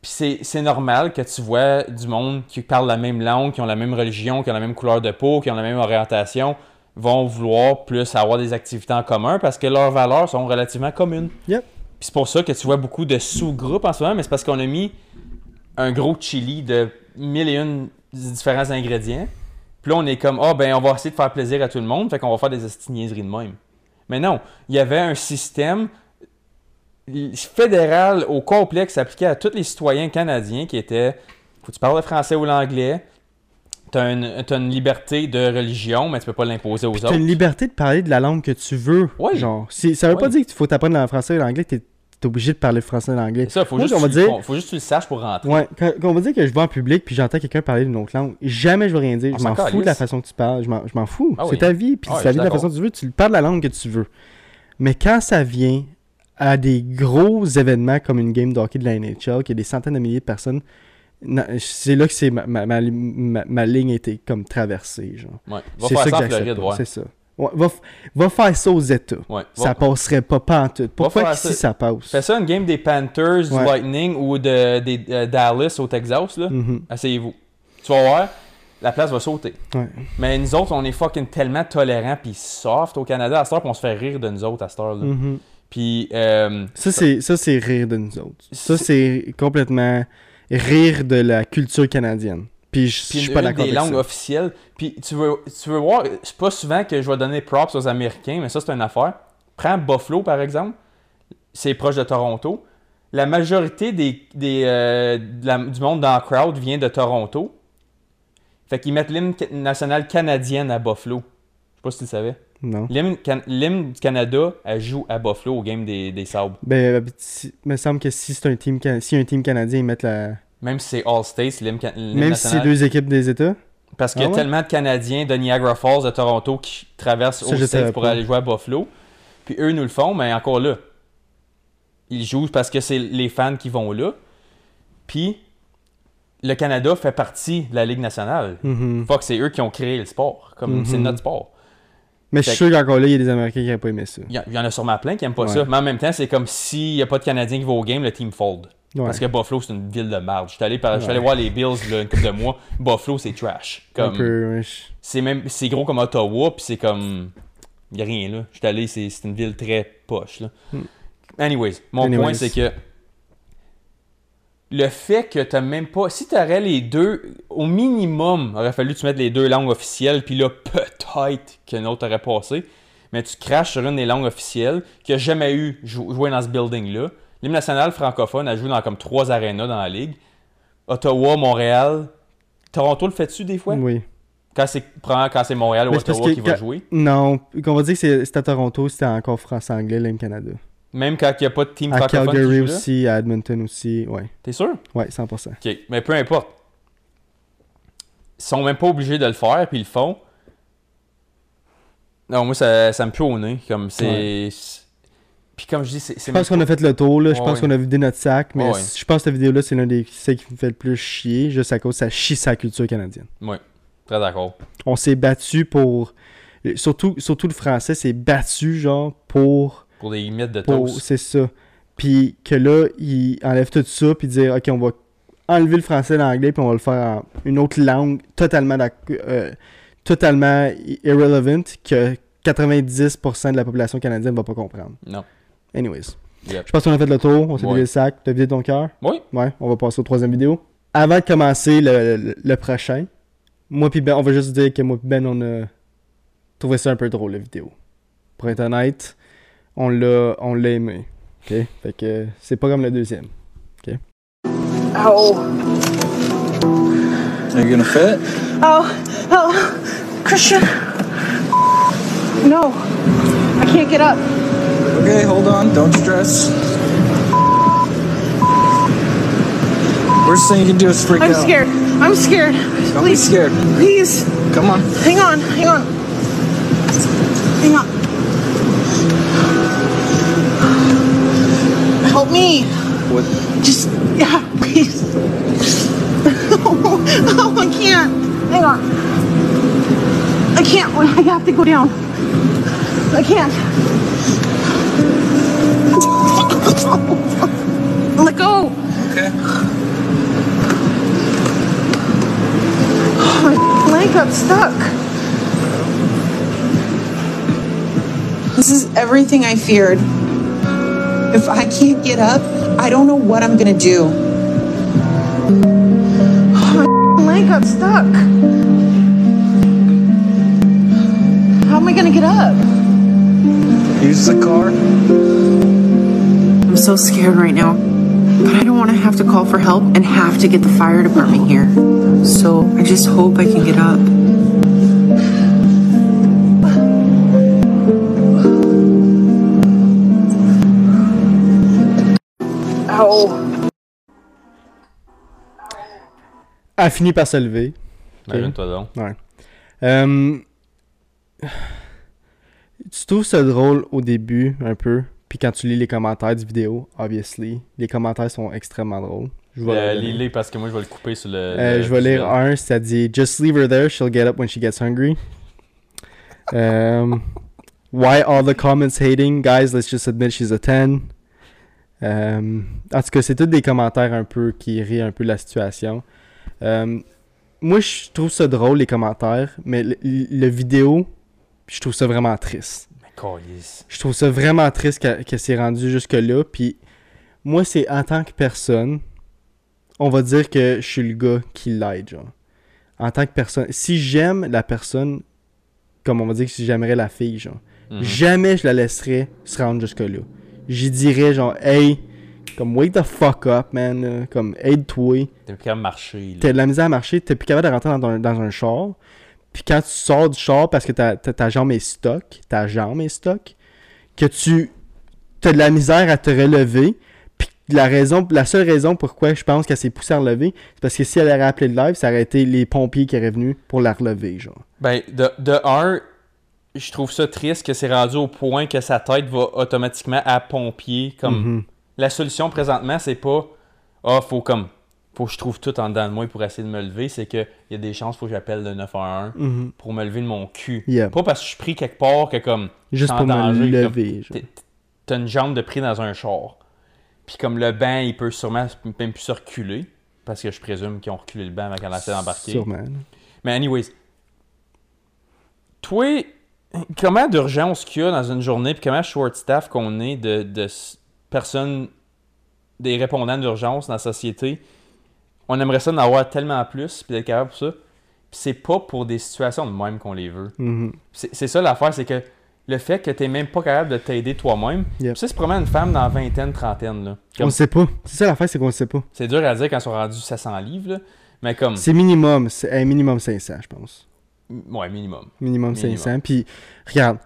Puis c'est, normal que tu vois du monde qui parle la même langue, qui ont la même religion, qui ont la même couleur de peau, qui ont la même orientation, vont vouloir plus avoir des activités en commun parce que leurs valeurs sont relativement communes. Yep. Puis c'est pour ça que tu vois beaucoup de sous-groupes en ce moment, mais c'est parce qu'on a mis un gros chili de mille et une différents ingrédients. Puis là, on est comme, ah ben, on va essayer de faire plaisir à tout le monde, fait qu'on va faire des niaiseries de même. Mais non, il y avait un système fédéral au complet qui s'appliquait à tous les citoyens canadiens qui étaient, faut que tu parles le français ou l'anglais, t'as une, t'as une liberté de religion, mais tu peux pas l'imposer aux Tu autres. as une liberté de parler de la langue que tu veux. Oui. Genre, ça veut pas dire qu'il faut t'apprendre le français et l'anglais, que t'es es obligé de parler le français et l'anglais. C'est ça, faut Moi, juste, on va que tu- dire- faut, juste que tu le saches pour rentrer. Ouais, quand, quand on va dire que je vais en public puis j'entends quelqu'un parler d'une autre langue, jamais je vais rien dire. On Je m'en fous de la façon que tu parles. Je m'en fous. Ah c'est oui. ta vie, puis Ah c'est ta vie de la façon que tu veux. Tu parles la langue que tu veux. Mais quand ça vient à des gros événements comme une game de hockey de la NHL, qui a des centaines de milliers de personnes, c'est là que c'est ma, ma, ma, ma- ligne a été comme traversée. Genre. Ouais. Va C'est faire ça ça en Floride, ouais. C'est ça. Ouais, va, va faire ça aux États. Ouais. Ça Va- passerait pas pantoute. Pourquoi ici ça. ça passe? Fais ça une game des Panthers, du. Lightning ou de, des euh, Dallas au Texas, là. Mhm. Asseyez-vous. Tu vas voir, la place va sauter. Mais nous autres, on est fucking tellement tolérants puis soft au Canada à cette heure, on se fait rire de nous autres à cette heure-là. Mhm. Puis, euh, Ça, c'est, ça, c'est rire de nous autres. Ça, C'est- complètement rire de la culture canadienne. Puis je suis pas d'accord des avec langues ça. officielles. Puis tu veux, tu veux voir, c'est pas souvent que je vais donner props aux Américains, mais ça, c'est une affaire. Prends Buffalo, par exemple. C'est proche de Toronto. La majorité des, des, euh, de la- du monde dans le crowd vient de Toronto. Fait qu'ils mettent l'hymne national canadienne à Buffalo. Je sais pas si tu le savais. Non. L'hymne can- l'hymne du Canada, elle joue à Buffalo au game des, des Sabres. Ben, euh, si- me semble que si c'est un team, can- si un team canadien, ils mettent la. Même si c'est All States, l'hymne can- l'hymne Même si c'est national. deux équipes des États. Parce qu'il y a Ah ouais? tellement de Canadiens de Niagara Falls, de Toronto, qui traversent Ça, je aux savais States pour pas. aller jouer à Buffalo. Puis eux nous le font, mais encore là. Ils jouent parce que c'est les fans qui vont là. Puis le Canada fait partie de la Ligue nationale. Mhm. Fuck, c'est eux qui ont créé le sport. Comme Mhm. c'est notre sport. Mais je suis sûr qu'encore là, il y a des Américains qui n'auraient pas aimé ça. Il y, en- il a sûrement plein qui aiment pas Ouais. ça. Mais en même temps, c'est comme s'il n'y a pas de Canadiens qui vont au game, le team fold. Ouais. Parce que Buffalo, c'est une ville de marde. Je suis allé, par- Ouais. allé voir les Bills là, une couple de mois. Buffalo, c'est trash. Comme... peu, c'est même c'est gros comme Ottawa puis c'est comme y a rien là je suis allé c'est c'est une ville très poche là Hmm. anyways mon Anyways. point c'est que le fait que t'as même pas si t'aurais les deux au minimum aurait fallu que tu mettes les deux langues officielles puis là peut-être qu'une autre aurait passé mais tu craches sur une des langues officielles qui a jamais eu jou- joué dans ce building là l'hymne national francophone a joué dans comme trois arénas dans la ligue Ottawa Montréal Toronto le fait-tu des fois? Oui. quand c'est quand c'est Montréal ou Ottawa qui va jouer. Non, qu'on va dire que c'est- à Toronto, c'était encore français-anglais, l'M Canada. Même quand il n'y a pas de team À Calgary aussi, à Edmonton aussi, ouais. T'es sûr? Ouais, 100%. Ok, mais peu importe. Ils sont même pas obligés de le faire, puis ils le font. Non, moi, ça, ça me pue au nez. Comme c'est. Puis comme je dis, c'est. Je pense qu'on a fait le tour, là. Je Ouais, pense ouais. qu'on a vidé notre sac, mais je pense que cette vidéo-là, c'est l'un des celles qui me fait le plus chier, juste à cause ça chie sa culture canadienne. Ouais, très d'accord. On s'est battu pour. Surtout, surtout le français s'est battu, genre, pour Pour des miettes de toast. C'est ça. Puis que là, il enlève tout ça, puis dire, OK, on va enlever le français et l'anglais, puis on va le faire en une autre langue totalement, euh, totalement irrelevant que 90% de la population canadienne va pas comprendre. Non. Anyways. Yep. Je pense qu'on a fait le tour, on s'est vidé le sac, t'as vidé ton cœur? Oui. Ouais, on va passer au troisième vidéo. Avant de commencer le, le- le prochain, moi puis Ben, on va juste dire que moi puis Ben, on a trouvé ça un peu drôle, la vidéo. Pour être honnête, on l'a, on l'a aimé. OK? Fait que c'est pas comme le deuxième. Ow. Are you gonna fit? Oh, oh, Christian. No, I can't get up. Okay, hold on. Don't stress. Worst thing you can do is freak I'm out. scared. I'm scared. Don't be Please, scared. please, Come on. hang on, hang on. Hang on. Help me. What? Just, yeah, please. <laughs> oh, I can't. Hang on. I can't. I have to go down. I can't. <laughs> Let go. Okay. Oh, my leg got stuck. This is everything I feared. If I can't get up, I don't know what I'm gonna do. Oh, my leg got stuck. How am I gonna get up? Use the car. I'm so scared right now. But I don't want to have to call for help and have to get the fire department here. So I just hope I can get up. Elle a fini par se lever. Imagine-toi donc. Ouais. Euh, tu trouves ça drôle au début, un peu. Puis quand tu lis les commentaires du vidéo, obviously, les commentaires sont extrêmement drôles. Je vais, Euh, lis-les parce que moi je vais le couper sur le. Euh, le je vais lire un, ça dit Just leave her there, she'll get up when she gets hungry. Um, why all the comments hating? Guys, let's just admit she's a 10. Um, en tout cas, c'est tous des commentaires un peu qui rient un peu de la situation. Um, moi, je trouve ça drôle, les commentaires, mais le, le vidéo, je trouve ça vraiment triste. Je trouve ça vraiment triste que, que c'est rendu jusque-là. Puis moi, c'est en tant que personne, on va dire que je suis le gars qui l'aide, genre. En tant que personne. Si j'aime la personne, comme on va dire que si j'aimerais la fille, genre, Mhm. jamais je la laisserais se rendre jusque-là. J'y dirais, genre, hey, comme, wake the fuck up, man. Comme, aide-toi. T'es plus capable de marcher. T'as de la misère à marcher, t'es plus capable de rentrer dans un, dans un char. Puis quand tu sors du char parce que ta, ta, ta jambe est stock, ta jambe est stock, que tu as de la misère à te relever, puis la raison, la seule raison pourquoi je pense qu'elle s'est poussée à relever, c'est parce que si elle avait appelé le live, ça aurait été les pompiers qui auraient venu pour la relever, genre. Ben, de, de un, je trouve ça triste que c'est rendu au point que sa tête va automatiquement à pompier. Comme Mhm. la solution présentement, c'est pas ah faut comme faut que je trouve tout en dedans de moi pour essayer de me lever. C'est que il y a des chances faut que j'appelle le 911 Mhm. pour me lever de mon cul. Yeah. Pas parce que je suis pris quelque part que comme Juste pour me danger, comme, lever, T'as une jambe de pris dans un char. Puis comme le banc, il peut sûrement même plus se reculer. Parce que je présume qu'ils ont reculé le banc avant qu'elle essaie d'embarquer. Sûrement. Mais anyways, toi, comment d'urgence qu'il y a dans une journée, puis comment short staff qu'on est de, personnes, des répondants d'urgence dans la société, on aimerait ça en avoir tellement plus, puis d'être capable pour ça. Puis c'est pas pour des situations de même qu'on les veut. Mhm. C'est c'est ça l'affaire, c'est que le fait que t'es même pas capable de t'aider toi-même, Yep. ça c'est probablement une femme dans vingtaine, trentaine. Là. On Comme- le sait pas. C'est ça l'affaire, c'est qu'on sait pas. C'est dur à dire quand ils sont rendus 700 livres, là, mais comme... C'est minimum, c'est un minimum 500, je pense. Ouais, minimum. Minimum, Minimum. 500. Puis, regarde,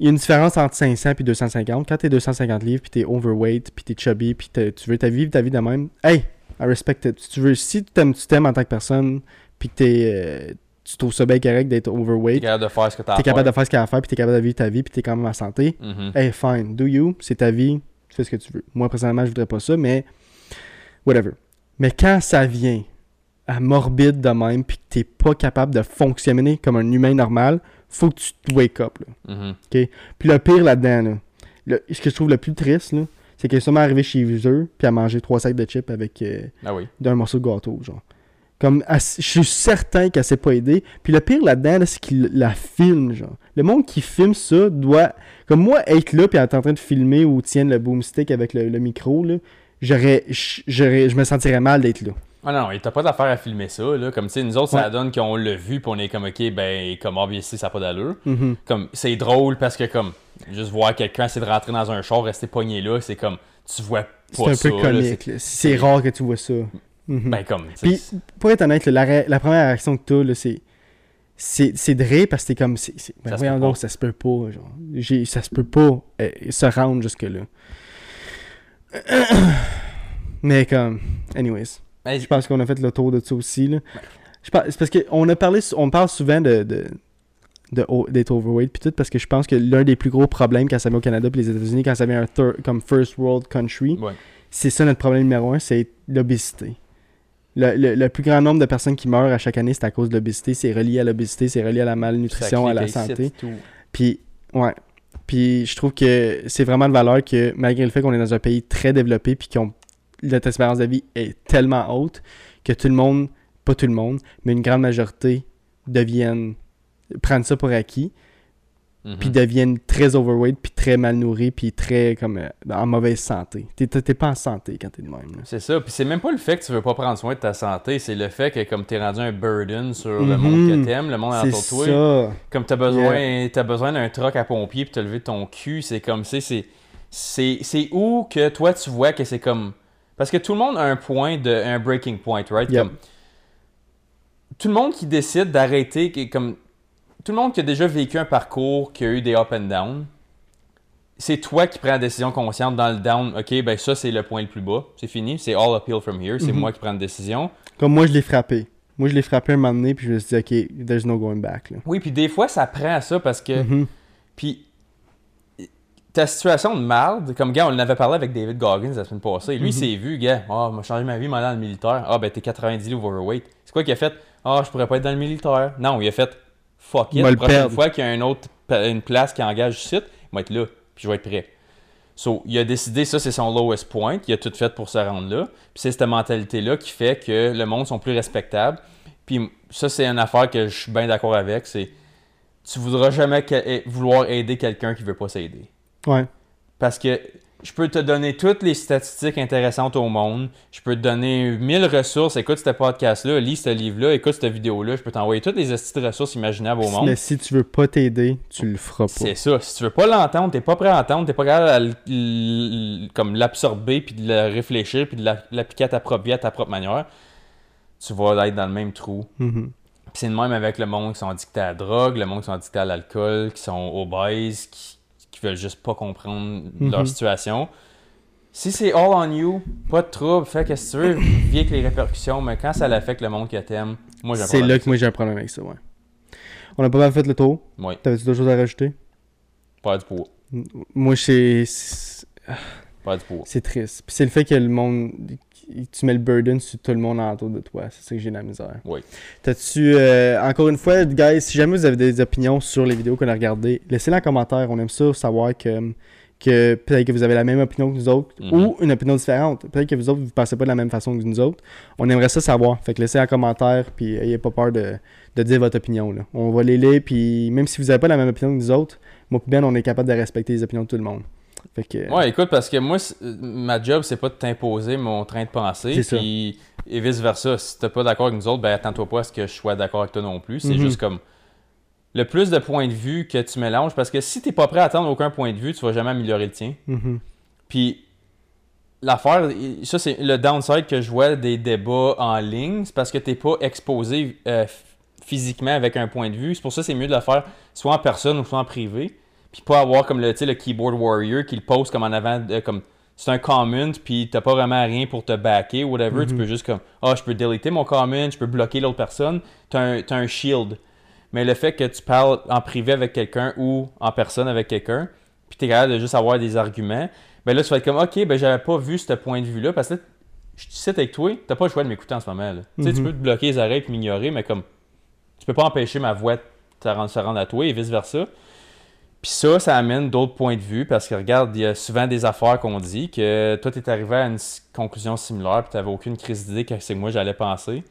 il y a une différence entre 500 et 250. Quand t'es 250 livres, puis t'es overweight, puis t'es chubby, puis t'es- tu veux ta vivre ta vie de même, hey, I respect it. Si tu veux, si tu t'aimes, tu t'aimes en tant que personne, puis que t'es, euh, tu trouves ça bien correct d'être T'es overweight, capable de faire ce que t'as à t'es capable de faire. ce qu'il y a à faire, puis t'es capable de vivre ta vie, puis t'es quand même en santé, Mhm. hey, fine, do you, c'est ta vie, tu fais ce que tu veux. Moi, personnellement, je voudrais pas ça, mais whatever. Mais quand ça vient à morbide de même, puis que t'es pas capable de fonctionner comme un humain normal, faut que tu te wake up, là. Mhm. Puis le pire là-dedans, là, le- ce que je trouve le plus triste, là, c'est qu'elle est sûrement arrivée chez eux, puis à manger trois sacs de chips avec euh, Ah oui. d'un morceau de gâteau, genre. Comme, elle je suis certain qu'elle s'est pas aidée. Puis le pire là-dedans, là, c'est qu'il la filme, genre. Le monde qui filme ça doit. Comme moi, être là, puis être en train de filmer ou tienne le boomstick avec le, le micro, là, j'aurais- Je me sentirais mal d'être là. Ah non, et t'as pas d'affaire à filmer ça, là. Comme, tu sais, nous autres, ça Ouais. donne qu'on l'a vu, puis on est comme, ok, ben, comme, obviously, ça n'a pas d'allure. Mhm. Comme, c'est drôle parce que, comme, juste voir quelqu'un essayer de rentrer dans un char, rester pogné là, c'est comme, tu vois pas C'est un ça. peu comique, c'est- là. C'est rare que tu vois ça. Mhm. Ben, comme, tu Puis, pour être honnête, là, la, première réaction que t'as, là, c'est. C'est de rire parce que t'es comme. c'est- c'est- Ben Ça se voyons peut donc, pas. ça se peut pas. Genre. Ça se peut pas euh, se rendre jusque-là. <clears throat> Mais comme. Anyways. Je pense qu'on a fait le tour de ça aussi. Là. C'est parce qu'on a parlé, on parle souvent de, de, de d'être overweight puis tout parce que je pense que l'un des plus gros problèmes quand ça vient au Canada puis les États-Unis quand ça vient un comme first world country, ouais. c'est ça notre problème numéro un, c'est l'obésité. Le, le- le plus grand nombre de personnes qui meurent à chaque année, c'est à cause de l'obésité. C'est relié à l'obésité, c'est relié à la malnutrition, à la santé. tout. Puis, ouais. Puis, je trouve que c'est vraiment de valeur que, malgré le fait qu'on est dans un pays très développé, puis qu'on notre espérance de vie est tellement haute, que tout le monde, pas tout le monde, mais une grande majorité deviennent, prennent ça pour acquis, Mhm. puis deviennent très overweight, puis très mal nourris, puis très, comme, euh, en mauvaise santé. T'es- pas en santé quand t'es de même. C'est ça. Puis c'est même pas le fait que tu veux pas prendre soin de ta santé, c'est le fait que comme t'es rendu un burden sur le monde que t'aimes, le monde autour de toi, ça. comme t'as besoin, t'as besoin d'un truck à pompier puis t'as levé ton cul, c'est comme c'est c'est où que toi tu vois que c'est comme parce que tout le monde a un point de un breaking point, right? Yep. Comme tout le monde qui décide d'arrêter, comme tout le monde qui a déjà vécu un parcours qui a eu des up and down, c'est toi qui prends la décision consciente dans le down. Ok, ben ça c'est le point le plus bas, c'est fini, c'est all uphill from here, c'est Mhm. moi qui prends la décision. Comme moi, je l'ai frappé. Moi, je l'ai frappé un moment donné, puis je me suis dit, OK, there's no going back. Là. Oui, puis des fois ça prend à ça parce que Mhm. Puis, ta situation de marde, comme gars, on en avait parlé avec David Goggins la semaine passée. Lui, il s'est vu, gars, ah, m'a changé ma vie, m'a dans le militaire. Ah, ben, t'es 90 livres overweight. C'est quoi qu'il a fait? Ah, je pourrais pas être dans le militaire. Non, il a fait, fuck it. Va La le prochaine fois qu'il y a une autre une place qui engage site, il va être là, puis je vais être prêt. So, il a décidé, ça, c'est son lowest point. Il a tout fait pour se rendre là. Puis c'est cette mentalité-là qui fait que le monde sont plus respectables. Puis ça, c'est une affaire que je suis bien d'accord avec. C'est tu voudras jamais eh, vouloir aider quelqu'un qui veut pas s'aider. Ouais. Parce que je peux te donner toutes les statistiques intéressantes au monde. Je peux te donner 1000 ressources. Écoute ce podcast-là, lis ce livre-là, écoute cette vidéo-là. Je peux t'envoyer toutes les astuces de ressources imaginables au monde. Mais si tu veux pas t'aider, tu le feras pas. C'est ça. Si tu veux pas l'entendre, t'es pas prêt à l'entendre, t'es pas capable à l'absorber, puis de le réfléchir, puis de la- l'appliquer à ta propre vie, à ta propre manière, tu vas être dans le même trou. Puis c'est le même avec le monde qui sont addictés à la drogue, le monde qui sont addictés à l'alcool, qui sont obèses, qui, qui veulent juste pas comprendre leur Mhm. situation. Si c'est all on you, pas de trouble, fais qu'est-ce que tu veux, <coughs> vis avec les répercussions, mais quand ça l'affecte le monde que t'aimes, moi j'ai un C'est là que moi j'ai un problème avec ça, ouais. On a pas mal fait le tour. Oui, T'avais-tu d'autres choses à rajouter? pas du poids. Moi, c'est. C'est Pas du poids. c'est triste. Puis c'est le fait que le monde. Tu mets le burden sur tout le monde autour de toi. C'est ça que j'ai de la misère. Oui. T'as-tu. euh, encore une fois, guys, si jamais vous avez des opinions sur les vidéos qu'on a regardées, laissez-les en commentaire. On aime ça savoir que. Que peut-être que vous avez la même opinion que nous autres Mhm. ou une opinion différente. Peut-être que vous autres, vous pensez pas de la même façon que nous autres. On aimerait ça savoir. Fait que laissez en commentaire, puis ayez pas peur de, de dire votre opinion. Là. On va les lire, puis même si vous avez pas la même opinion que nous autres, moi Ben, on est capable de respecter les opinions de tout le monde. Fait que, Ouais, écoute, parce que moi, euh, ma job, c'est pas de t'imposer mon train de pensée. C'est ça. Puis, et vice-versa. Si t'es pas d'accord avec nous autres, ben attends-toi pas à ce que je sois d'accord avec toi non plus. C'est Mhm. juste comme le plus de points de vue que tu mélanges. Parce que si t'es pas prêt à attendre aucun point de vue, tu vas jamais améliorer le tien. Mhm. Puis l'affaire, ça c'est le downside que je vois des débats en ligne, c'est parce que t'es pas exposé euh, physiquement avec un point de vue. C'est pour ça que c'est mieux de le faire soit en personne ou soit en privé. Puis pas avoir comme le, le keyboard warrior qui le pose comme en avant, de- comme c'est un comment, puis t'as pas vraiment rien pour te backer ou whatever. Tu peux juste comme, ah, je peux deleter mon comment, je peux bloquer l'autre personne. T'as un, un shield. Mais le fait que tu parles en privé avec quelqu'un ou en personne avec quelqu'un, puis t'es capable de juste avoir des arguments, ben là, tu vas être comme, OK, ben j'avais pas vu ce point de vue-là, parce que là, je suis avec toi, t'as pas le choix de m'écouter en ce moment. Là. Tu sais, Tu Mhm. peux te bloquer les oreilles et m'ignorer, mais comme, tu peux pas empêcher ma voix de se rendre à toi et vice-versa. Puis ça, ça amène d'autres points de vue parce que regarde, il y a souvent des affaires qu'on dit que toi, tu es arrivé à une conclusion similaire puis tu n'avais aucune crise d'idée que c'est que moi j'allais penser.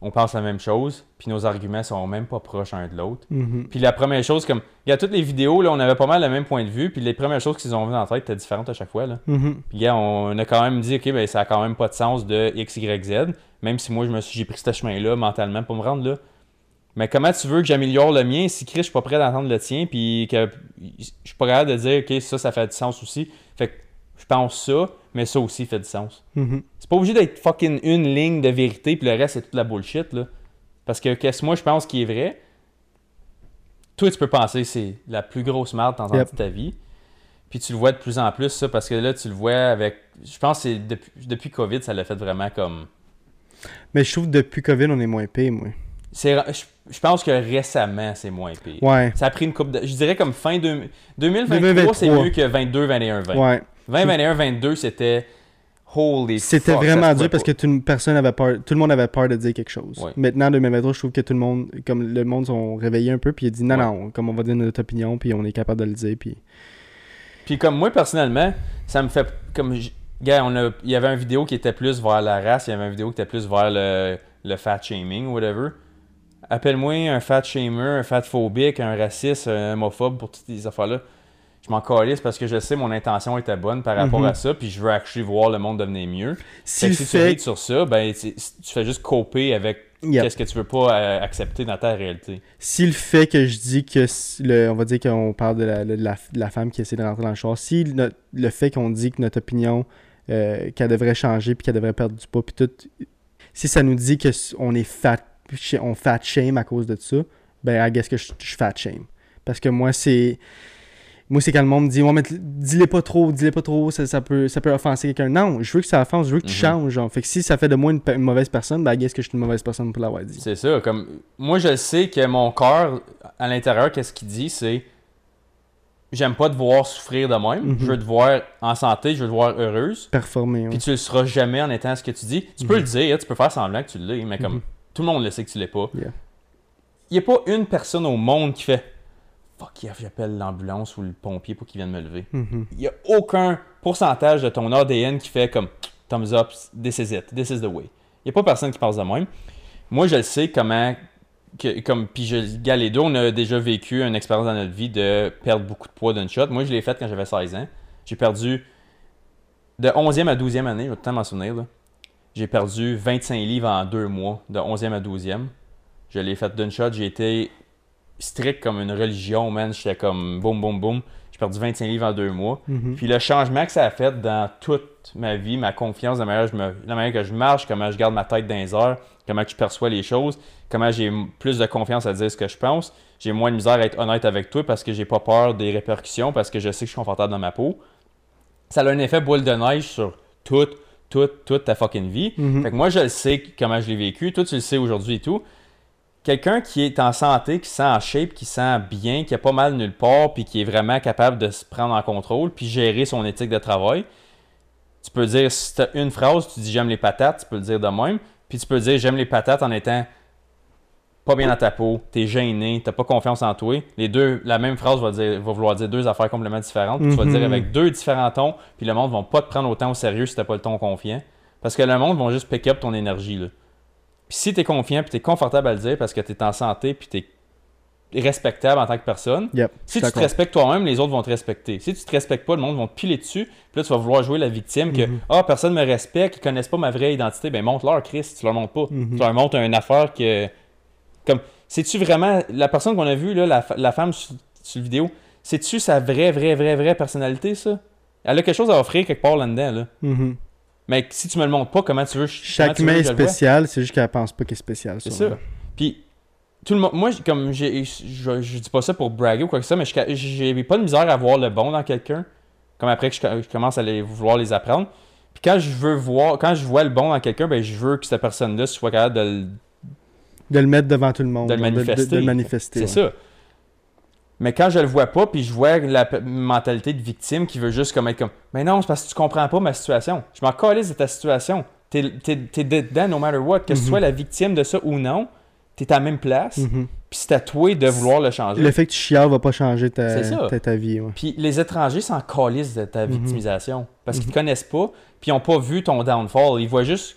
On pense la même chose, puis nos arguments sont même pas proches un de l'autre. Mhm. Puis la première chose, comme il y a toutes les vidéos, là, on avait pas mal le même point de vue, puis les premières choses qu'ils ont vues dans la tête étaient différentes à chaque fois. Là. Mhm. Puis gars, on a quand même dit, ok, ben ça a quand même pas de sens de X, Y, Z, même si moi je me suis, j'ai pris ce chemin-là mentalement pour me rendre là. Mais comment tu veux que j'améliore le mien si Chris, je suis pas prêt d'entendre le tien, puis que je suis pas capable de dire, ok, ça, ça fait du sens aussi. Fait que je pense ça, mais ça aussi fait du sens. Mhm. C'est pas obligé d'être fucking une ligne de vérité, puis le reste, c'est toute la bullshit, là. Parce que qu'est-ce que moi je pense qui est vrai, toi, tu peux penser que c'est la plus grosse merde que entendue Yep. de ta vie. Puis tu le vois de plus en plus, ça, parce que là, tu le vois avec. Je pense que c'est depuis, depuis COVID, ça l'a fait vraiment comme. Mais je trouve que depuis COVID, on est moins payé, moi. C'est Je, je pense que récemment, c'est moins pire. Ouais. Ça a pris une coupe de. Je dirais comme fin deux- 2023, 2023. c'est mieux que 22, 21, 20. Ouais. 20, 21, 22, c'était. Holy C'était vraiment dur parce que tout, personne avait peur, tout le monde avait peur de dire quelque chose. Ouais. Maintenant, en 2023, je trouve que tout le monde, comme le monde sont réveillés un peu, puis il a dit non, Ouais. non, comme on va dire notre opinion, puis on est capable de le dire, puis. Puis comme moi personnellement, ça me fait comme gars, on a il y avait une vidéo qui était plus vers la race, il y avait une vidéo qui était plus vers le, le fat shaming ou whatever. Appelle-moi un fat shamer, un fat phobique, un raciste, un homophobe pour toutes ces affaires-là. Je m'en calisse parce que je sais mon intention était bonne par rapport Mhm. à ça, puis je veux actually voir le monde devenir mieux. Fait si tu fait- hates sur ça, ben tu fais juste coper avec Yep. qu'est-ce que tu veux pas euh, accepter dans ta réalité. Si le fait que je dis que le, on va dire qu'on parle de la, de la, de la femme qui essaie de rentrer dans le char, si le, le fait qu'on dit que notre opinion euh, qu'elle devrait changer puis qu'elle devrait perdre du poids puis tout, si ça nous dit que on est fat on fat shame à cause de ça, ben I guess que je, je fat shame parce que moi c'est moi c'est quand le monde me dit ouais mais dis-les pas trop, dis-les pas trop, ça, ça peut ça peut offenser quelqu'un. Non, je veux que ça offense, je veux que tu Mhm. changes. Genre. Fait que si ça fait de moi une, mauvaise personne, ben guess que je suis une mauvaise personne pour l'avoir dit. C'est ça. Comme moi, je sais que mon cœur, à l'intérieur, qu'est-ce qu'il dit, c'est j'aime pas te voir souffrir de même. Mhm. Je veux te voir en santé, je veux te voir heureuse. Performer. ouais. Puis tu le seras jamais en étant ce que tu dis. Tu peux le dire, tu peux faire semblant que tu l'es, mais comme Mhm. Tout le monde le sait que tu l'es pas. Yeah. Il n'y a pas une personne au monde qui fait Fuck, yeah, j'appelle l'ambulance ou le pompier pour qu'il vienne me lever. Mhm. Il n'y a aucun pourcentage de ton ADN qui fait comme thumbs up, this is it, this is the way. Il n'y a pas personne qui pense de même. Moi, je le sais comment. Que, comme, puis je, gars, les deux, on a déjà vécu une expérience dans notre vie de perdre beaucoup de poids d'une shot. Moi, je l'ai fait quand j'avais 16 ans. J'ai perdu de 11e à 12e année, je vais tout le temps m'en souvenir. là. J'ai perdu 25 livres en deux mois, de 11e à 12e. Je l'ai fait d'une shot. J'ai été strict comme une religion, man. J'étais comme boum, boum, boum. J'ai perdu 25 livres en deux mois. Mhm. Puis le changement que ça a fait dans toute ma vie, ma confiance, la manière, je me- la manière que je marche, comment je garde ma tête dans les airs, comment je perçois les choses, comment j'ai plus de confiance à dire ce que je pense. J'ai moins de misère à être honnête avec toi parce que j'ai pas peur des répercussions, parce que je sais que je suis confortable dans ma peau. Ça a un effet boule de neige sur toute, toute, toute ta fucking vie. Mhm. Fait que moi, je le sais comment je l'ai vécu. Toi, tu le sais aujourd'hui et tout. Quelqu'un qui est en santé, qui se sent en shape, qui se sent bien, qui a pas mal nulle part, puis qui est vraiment capable de se prendre en contrôle, puis gérer son éthique de travail. Tu peux dire, si tu as une phrase, tu dis j'aime les patates, tu peux le dire de même. Puis tu peux dire j'aime les patates en étant pas bien dans ta peau, t'es gêné, t'as pas confiance en toi. Les deux, la même phrase va, dire, va vouloir dire deux affaires complètement différentes. Tu vas le dire Mhm. avec deux différents tons, puis le monde va pas te prendre autant au sérieux si t'as pas le ton confiant. Parce que le monde va juste pick up ton énergie. Là. Puis si t'es confiant, puis t'es confortable à le dire parce que t'es en santé, puis t'es respectable en tant que personne, Yep, si tu te respectes toi-même, les autres vont te respecter. Si tu te respectes pas, le monde va te piler dessus. Puis là, tu vas vouloir jouer la victime que Mhm. Ah, personne me respecte, ils connaissent pas ma vraie identité. Ben montre-leur, Chris, tu leur montres pas. Mhm. Tu leur montres une affaire que. Comme, sais-tu vraiment. La personne qu'on a vue, là, la, la femme sur, sur la vidéo, sais-tu sa vraie, vraie, vraie, vraie personnalité, ça? Elle a quelque chose à offrir quelque part là-dedans, là. Mhm. Mais si tu me le montres pas, comment tu veux. Chaque tu veux main est spéciale, c'est juste qu'elle pense pas qu'elle est spéciale. C'est ça. Puis, tout le monde, moi, comme je, je dis pas ça pour braguer ou quoi que ce soit, mais je- j'ai pas de misère à voir le bon dans quelqu'un. Comme après que je, je commence à les, vouloir les apprendre. Puis quand je veux voir, quand je vois le bon dans quelqu'un, ben je veux que cette personne-là soit capable de le, De le mettre devant tout le monde. de le manifester. De, le manifester. C'est ouais. ça. Mais quand je le vois pas, puis je vois la mentalité de victime qui veut juste comme être comme Mais non, c'est parce que tu comprends pas ma situation. Je m'en calisse de ta situation. T'es, t'es dedans no matter what. Que tu Mhm. sois la victime de ça ou non, t'es à la même place, Mhm. puis c'est à toi de vouloir le changer. Le fait que tu chiales va pas changer ta, ta, ta vie. ouais. Puis les étrangers s'en calissent de ta Mhm. victimisation. Parce qu'ils te connaissent pas, puis ils ont pas vu ton downfall. Ils voient juste.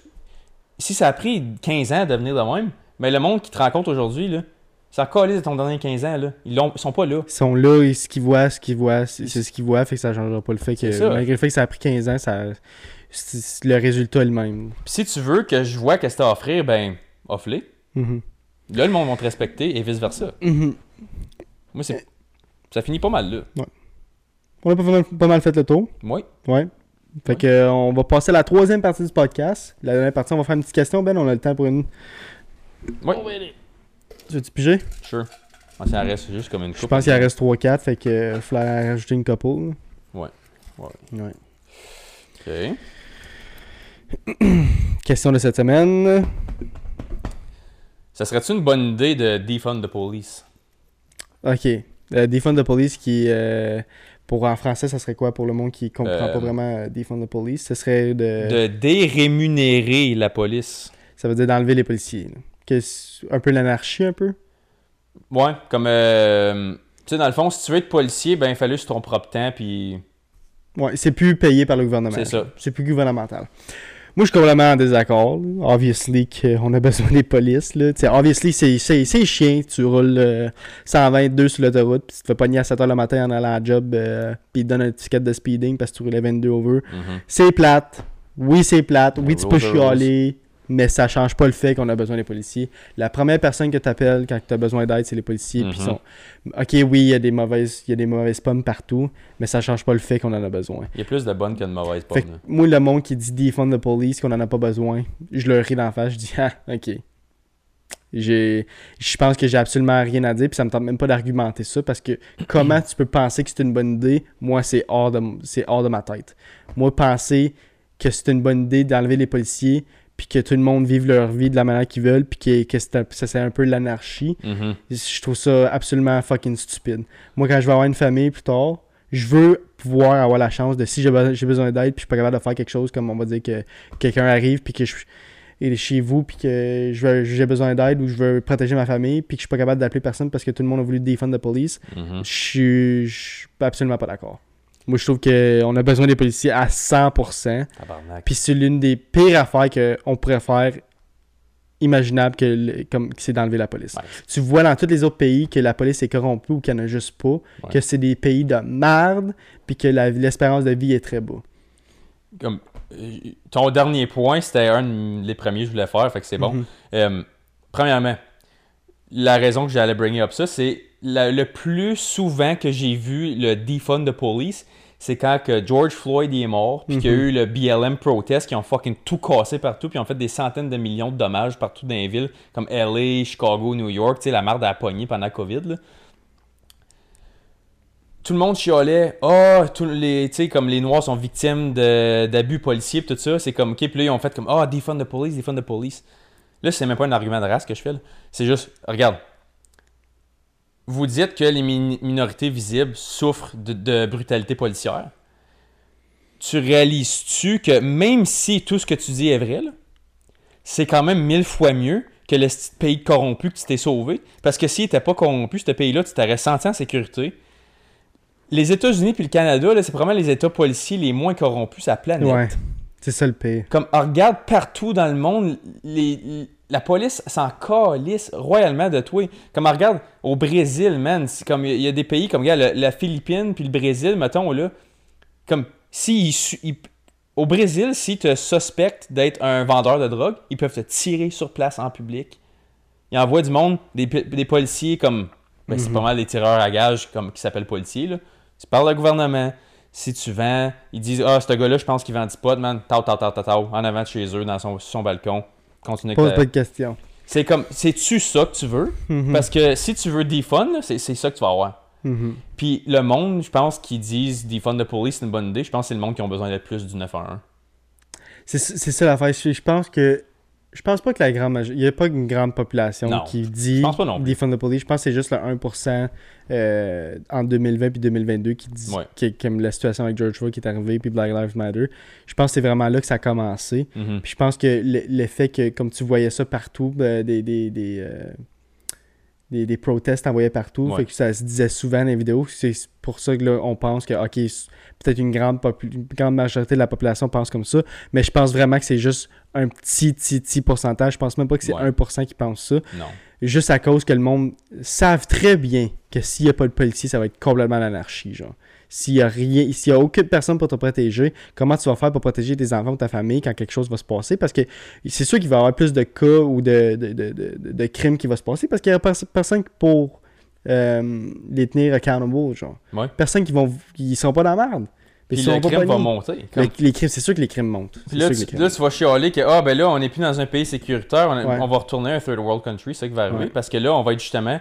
Si ça a pris 15 ans de devenir de même, mais le monde qui te rencontre aujourd'hui, là, s'en calisse de ton dernier 15 ans. Là. Ils, l'ont- ils sont pas là. Ils sont là, et ce qu'ils voient, ce qu'ils voient, c'est c'est ce qu'ils voient, fait que ça changera pas le fait que, ça. malgré le fait que ça a pris 15 ans, ça, c'est- le résultat est le même. Puis si tu veux que je vois qu'est-ce que t'as à offrir, ben, offre-les. Mhm. Là, le monde va te respecter et vice-versa. Mhm. Moi, c'est. Ça finit pas mal là. On a pas mal, pas mal fait le tour. Oui. Ouais. Fait que euh, on va passer à la troisième partie du podcast. La dernière partie, on va faire une petite question. Ben, on a le temps pour une. Oui. Tu veux-tu piger? Sure. Moi, ça reste juste comme une Je coupe. pense qu'il en reste 3-4, fait que euh, en rajouter une couple. Ouais. Ouais. Ouais. Ok. <clears throat> Question de cette semaine. Ça serait-tu une bonne idée de defund the police? Ok. Euh, Defund the Police qui. euh, pour en français, ça serait quoi pour le monde qui comprend Euh, pas vraiment euh, Defund the Police? Ce serait de. De dérémunérer la police. Ça veut dire d'enlever les policiers. là. Que un peu l'anarchie, un peu? Ouais, comme. euh, tu sais, dans le fond, si tu veux être policier, ben, il fallait sur ton propre temps, puis. Ouais, c'est plus payé par le gouvernement. C'est ça. C'est plus gouvernemental. Moi, je suis complètement en désaccord. là. Obviously, qu'on a besoin des polices. Là. Tu sais, obviously, c'est, chiant. Tu roules euh, 122 sur l'autoroute, puis tu te fais pogner à 7h le matin en allant à la job, euh, puis ils te donnent un ticket de speeding parce que tu roulais 22 over. Mhm. C'est plate. Oui, c'est plate. Oui, tu peux chialer, mais ça change pas le fait qu'on a besoin des policiers. La première personne que tu appelles quand tu as besoin d'aide, c'est les policiers. Mhm. sont... Ok, oui, il y a des mauvaises, il y a des mauvaises pommes partout, mais ça change pas le fait qu'on en a besoin. Il y a plus de bonnes que de mauvaises Fait pommes. que moi, le monde qui dit defund the police, qu'on en a pas besoin, je leur ris d'en face, je dis ah, ok. Je pense que j'ai absolument rien à dire, puis ça me tente même pas d'argumenter ça parce que <clears throat> comment tu peux penser que c'est une bonne idée, moi c'est hors de, hors de ma tête. Moi penser que c'est une bonne idée d'enlever les policiers, puis que tout le monde vive leur vie de la manière qu'ils veulent, puis que, que ça c'est un peu l'anarchie, Mhm. je trouve ça absolument fucking stupide. Moi, quand je vais avoir une famille plus tard, je veux pouvoir avoir la chance de si j'ai be- j'ai besoin d'aide, puis je suis pas capable de faire quelque chose, comme on va dire que quelqu'un arrive, puis que je est chez vous, puis que j'ai besoin d'aide ou je veux protéger ma famille, puis que je suis pas capable d'appeler personne parce que tout le monde a voulu défendre la police, Mhm. je suis- je suis absolument pas d'accord. Moi, je trouve qu'on a besoin des policiers à 100%. Tabarnak. Puis c'est l'une des pires affaires qu'on pourrait faire imaginable que, le- comme, que c'est d'enlever la police. Ouais. Tu vois dans tous les autres pays que la police est corrompue ou qu'il n'y en a juste pas, que c'est des pays de merde, puis que l'espérance de vie est très bas. Comme, euh, ton dernier point, c'était un des premiers que je voulais faire, fait que c'est bon. Mhm. Euh, premièrement, la raison que j'allais bring up ça, c'est la- le plus souvent que j'ai vu le defund de police, c'est quand que George Floyd est mort, puis qu'il y a Mhm. eu le BLM protest qui ont fucking tout cassé partout, puis ont fait des centaines de millions de dommages partout dans les villes, comme LA, Chicago, New York, tu sais, la merde a pogné pendant la COVID. là. Tout le monde chialait, ah, tous les, tu sais, comme les Noirs sont victimes d'abus policiers, tout ça. C'est comme, ok, puis là, ils ont fait comme, ah, defund the police, defund the police. Là, c'est même pas un argument de race que je fais. C'est juste, regarde. Vous dites que les min- minorités visibles souffrent de, brutalité policière. Tu réalises-tu que même si tout ce que tu dis est vrai, c'est quand même mille fois mieux que le pays corrompu que tu t'es sauvé? Parce que s'il n'était pas corrompu, ce pays-là, tu t'aurais senti en sécurité. Les États-Unis puis le Canada, c'est probablement les États policiers les moins corrompus sur la planète. C'est ça le pire. Comme, on regarde partout dans le monde, les, la police s'en calisse royalement de toi. Comme, on regarde au Brésil, man, comme, il y, a des pays comme, regarde, la, la Philippine puis le Brésil, mettons, là, comme, si ils au Brésil, si tu suspectes d'être un vendeur de drogue, ils peuvent te tirer sur place en public. Ils envoient du monde, des, policiers comme, ben, c'est pas mal des tireurs à gages comme, qui s'appellent policiers, là. Tu parles au gouvernement, si tu vends, ils disent Ah, ce gars-là, je pense qu'il vend du pot, man. Tau, tau, tau, tau, en avant de chez eux, dans son, balcon. Continue Pose pas de questions. C'est comme, c'est-tu ça que tu veux? Mhm. Parce que si tu veux defund, là, c'est ça que tu vas avoir. Mhm. Puis le monde, je pense, qui disent defund the police, c'est une bonne idée. Je pense que c'est le monde qui ont besoin d'être plus du 911. C'est c'est ça l'affaire. Je je pense que Je pense pas que la grande majorité. Il n'y a pas une grande population Non, qui dit plus. Defund the police. Je pense que c'est juste le 1% euh, en 2020 puis 2022 qui dit Ouais. qui- comme la situation avec George Floyd qui est arrivée puis Black Lives Matter. Je pense que c'est vraiment là que ça a commencé. Mhm. Puis je pense que le- l'effet que, comme tu voyais ça partout, ben, des, des, des, euh, des, des protestes envoyés partout, Ouais. fait que ça se disait souvent dans les vidéos. C'est pour ça que là, on pense que, OK, peut-être une grande, une grande majorité de la population pense comme ça, mais je pense vraiment que c'est juste un petit, petit, petit pourcentage. Je pense même pas que c'est Ouais. 1% qui pense ça. Non. Juste à cause que le monde savent très bien que s'il n'y a pas de policier, ça va être complètement l'anarchie, genre. S'il n'y a rien, s'il y a aucune personne pour te protéger, comment tu vas faire pour protéger tes enfants ou ta famille quand quelque chose va se passer? Parce que c'est sûr qu'il va y avoir plus de cas ou de, de, de, de- de crimes qui vont se passer parce qu'il n'y a pers- personne pour euh, les tenir accountable, genre. Ouais. Personne qui vont qui seront pas dans la merde. Puis ils le pas crime va pognés. monter. Le- les crimes, c'est sûr que les crimes montent. C'est là, sûr que les tu, crimes là, tu vas chialer que ah, ben là, on n'est plus dans un pays sécuritaire, on, Ouais. on va retourner à un third world country, c'est ça qui va arriver. Ouais. Parce que là, on va être justement.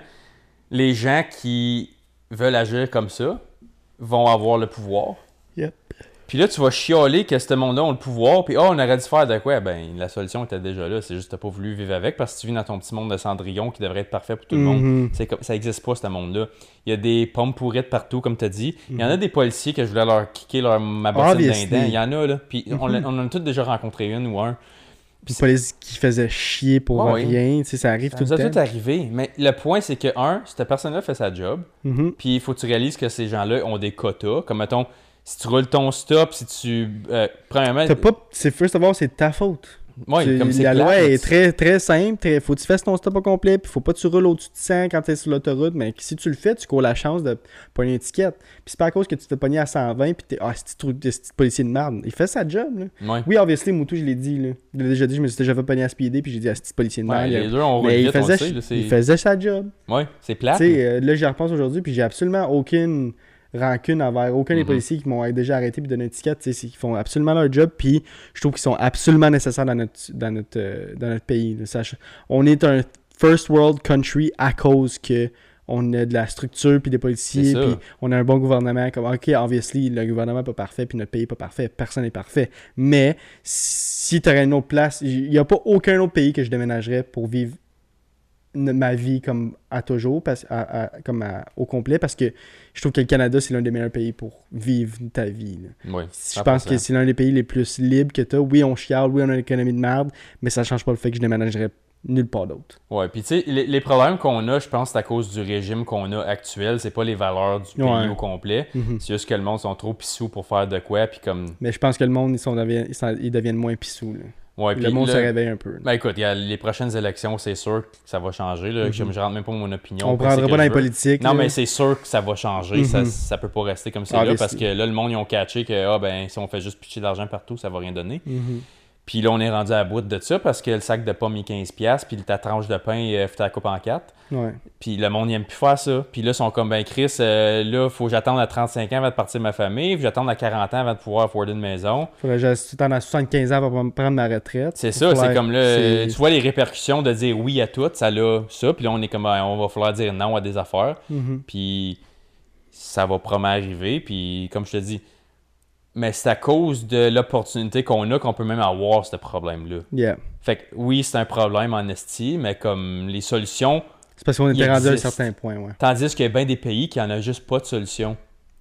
Les gens qui veulent agir comme ça vont avoir le pouvoir. Puis là, tu vas chialer que ce monde-là ont le pouvoir, puis oh, on aurait dû faire de quoi? Ben, la solution était déjà là, c'est juste que t'as pas voulu vivre avec parce que tu vis dans ton petit monde de Cendrillon qui devrait être parfait pour tout le monde. Mhm. C'est comme, ça existe pas, ce monde-là. Il y a des pommes pourrites partout, comme tu as dit. Il y en a Mhm. des policiers que je voulais leur kicker leur, ma bottine Obviously. d'indent. Il y en a, là. Puis on, Mhm. on en a tous déjà rencontré une ou un. Puis police qui faisait chier pour oui. rien, tu sais, ça arrive Ça tout nous a le tout temps. arrivé. Mais le point, c'est que, un, cette personne-là fait sa job. Puis il faut que tu réalises que ces gens-là ont des quotas. Comme, mettons, si tu roules ton stop, si tu. euh, premièrement. T'as pas, c'est first of all, c'est ta faute. Ouais, comme c'est la loi est très, très simple. Très, faut que tu fasses ton stop au complet. Puis faut pas que tu roules au-dessus de 100 quand tu es sur l'autoroute. Mais si tu le fais, tu cours la chance de pogner une étiquette. Puis c'est pas à cause que tu te pogner à 120. Puis t'es, ah, c'est policier de merde. Il fait sa job, là. Ouais. Oui, obviously, Moutou, je l'ai dit, là. Je l'ai déjà dit, je me suis déjà fait pogner à speeder. Puis j'ai dit, ah, c'est petit policier de Ouais, merde. les là. deux, on mais il on faisait, sait, là, c'est- il faisait sa job. Ouais, c'est sais, euh, là, j'y repense aujourd'hui, puis j'ai absolument aucune rancune envers aucun des Mhm. policiers qui m'ont déjà arrêté puis donné une étiquette. Qu'ils font absolument leur job, puis je trouve qu'ils sont absolument nécessaires dans notre, dans notre, euh, dans notre pays. on est un first world country à cause que on a de la structure puis des policiers puis on a un bon gouvernement comme ok obviously le gouvernement n'est pas parfait puis notre pays n'est pas parfait personne n'est parfait mais si tu aurais une autre place il n'y a pas aucun autre pays que je déménagerais pour vivre ma vie comme à toujours, parce, à- à- comme à- au complet, parce que je trouve que le Canada, c'est l'un des meilleurs pays pour vivre ta vie. Je pense que 100%. c'est l'un des pays les plus libres que tu as. Oui, on chiale, oui, on a une économie de merde, mais ça change pas le fait que je déménagerais nulle part d'autre. Ouais, puis tu sais, les, les problèmes qu'on a, je pense, c'est à cause du régime qu'on a actuel. C'est pas les valeurs du pays Ouais. au complet. Mhm. C'est juste que le monde sont trop pissous pour faire de quoi, puis comme. Mais je pense que le monde, ils, sont, devient- ils, sont- ils deviennent moins pissous. là. Ouais, le monde là- se réveille un peu. Ben écoute, y a les prochaines élections, c'est sûr que ça va changer. Là. Je, je rentre même pas mon opinion. On pas prendra pas dans les politiques. Non, là. mais c'est sûr que ça va changer. Ça, Mhm. ça peut pas rester comme c'est là parce que là, le monde, ils ont catché que ah, ben, si on fait juste pitcher de l'argent partout, ça va rien donner. Mhm. Puis là, on est rendu à bout de ça parce que le sac de pommes est 15$, puis ta tranche de pain, euh, faut la coupe en 4. Ouais. Puis le monde n'aime plus faire ça. Puis là, ils sont comme, ben Chris, euh, là, faut que j'attende à 35 ans avant de partir de ma famille, faut j'attende à 40 ans avant de pouvoir afforder une maison. Faudrait que tout à 75 ans pour me prendre ma retraite. C'est Faut ça, c'est comme là, tu vois les répercussions de dire oui à tout, ça a ça, puis là, on est comme, ben, on va falloir dire non à des affaires. Mhm. Puis ça va probablement arriver. Puis comme je te dis, mais c'est à cause de l'opportunité qu'on a qu'on peut même avoir ce problème-là. Yeah. Fait que oui, c'est un problème en esti, mais comme les solutions, C'est parce qu'on était rendu à un certain point, ouais. tandis qu'il y a bien des pays qui en ont juste pas de solution.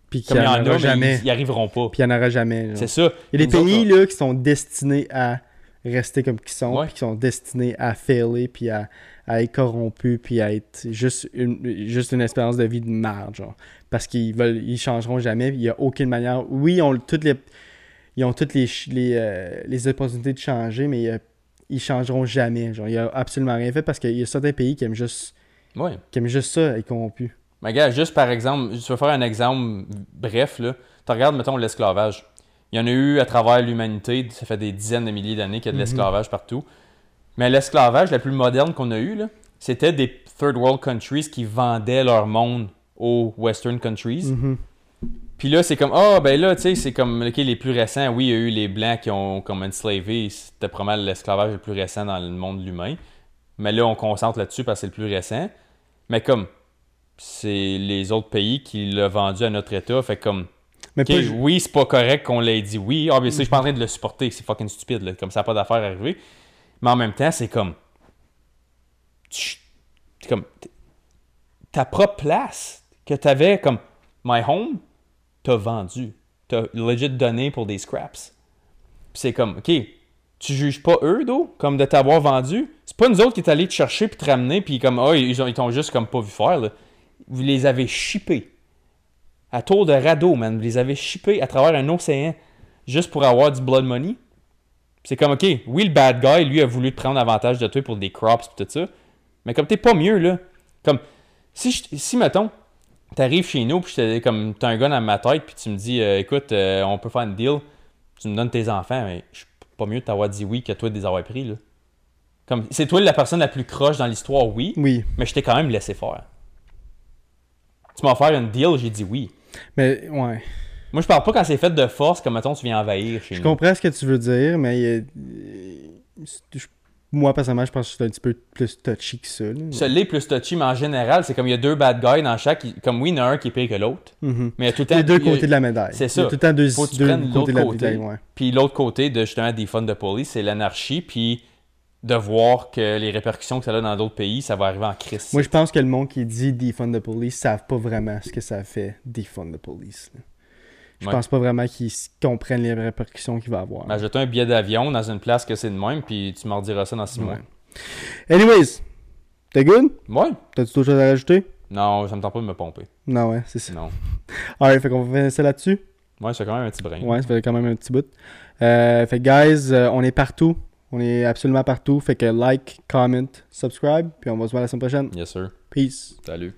Puis n'y aura jamais. ils, ils arriveront pas. Puis il n'y en aura jamais. C'est ça. Il y a des pays autres, là, qui sont destinés à rester comme qu'ils sont, puis qui sont destinés à failer, puis à, à être corrompus, puis à être juste une, juste une espérance de vie de merde, genre. Parce qu'ils veulent, ils changeront jamais, il n'y a aucune manière. Oui, ils ont toutes les, ils ont toutes les, les, euh, les opportunités de changer, mais euh, ils changeront jamais, genre. Il n'y a absolument rien fait parce qu'il y a certains pays qui aiment juste, Ouais. qui aiment juste ça, être corrompus. Mais gars, juste par exemple, je vais faire un exemple bref, là. Tu regardes, mettons, l'esclavage. Il y en a eu à travers l'humanité, ça fait des dizaines de milliers d'années qu'il y a de Mhm. l'esclavage partout. Mais l'esclavage, la plus moderne qu'on a eu, c'était des third world countries qui vendaient leur monde aux western countries. Mhm. Puis là, c'est comme, ah, ben là, tu sais, c'est comme, ok, les plus récents, oui, il y a eu les Blancs qui ont comme enslavé, c'était probablement l'esclavage le plus récent dans le monde de l'humain. Mais là, on concentre là-dessus parce que c'est le plus récent. Mais comme, c'est les autres pays qui l'ont vendu à notre État, fait comme, Mais oui, c'est pas correct qu'on l'ait dit oui. Ah, bien, c'est- je suis pas en train de le supporter, c'est fucking stupide, là, comme ça n'a pas d'affaire à arriver. Mais en même temps, c'est comme. tu- t'es comme. Ta propre place que t'avais comme My Home, t'as vendu. T'as legit donné pour des scraps. Puis c'est comme, OK, tu juges pas eux, d'eau, comme de t'avoir vendu? C'est pas nous autres qui est allé te chercher puis te ramener, puis comme, oh, ils ont- t'ont juste comme pas vu faire, là. Vous les avez shippés. À tour de radeau, man. Vous les avez shippés à travers un océan juste pour avoir du blood money. C'est comme, OK, oui, le bad guy, lui, a voulu te prendre avantage de toi pour des crops et tout ça. Mais comme t'es pas mieux, là. Comme, si, je- si mettons, t'arrives chez nous, puis j'étais comme, t'as un gun à ma tête, puis tu me dis, euh, écoute, euh, on peut faire une deal, tu me donnes tes enfants, mais je suis pas mieux de t'avoir dit oui que toi de les avoir pris, là. Comme, c'est toi la personne la plus croche dans l'histoire, oui, Oui. mais je t'ai quand même laissé faire. Tu m'as offert une deal, j'ai dit oui. Mais, ouais. Moi, je parle pas quand c'est fait de force, comme mettons, tu viens envahir chez Je nous. comprends ce que tu veux dire, mais euh, je- moi, personnellement, je pense que c'est un petit peu plus touchy que ça. là. Ça l'est plus touchy, mais en général, c'est comme il y a deux bad guys dans chaque. Comme oui, il y en a un qui est pire que l'autre. Mhm. Mais il y a tout le temps. Les deux a- côtés de la médaille. C'est Il y ça. a tout le temps deux, Faut que tu deux côtés de la côté. médaille, ouais. Puis l'autre côté de justement des funds de police, c'est l'anarchie. Puis de voir que les répercussions que ça a dans d'autres pays, ça va arriver en crise. Moi, je pense que le monde qui dit defund the police savent pas vraiment ce que ça fait defund the police. là. Je Ouais. pense pas vraiment qu'ils comprennent les répercussions qu'il va avoir. Ben, jette un billet d'avion dans une place que c'est de même, puis tu m'en diras ça dans six mois. Anyways, t'es good? Ouais. T'as-tu d'autres choses à rajouter? Non, ça me tente pas de me pomper. Non, ouais, c'est ça. Non. <laughs> Alright, fait qu'on va finir ça là-dessus. Ouais, c'est quand même un petit brin. Ouais, ça fait quand même un petit bout. Euh, fait que, guys, euh, on est partout. On est absolument partout. Fait que like, comment, subscribe. Puis on va se voir la semaine prochaine. Yes, sir. Peace. Salut.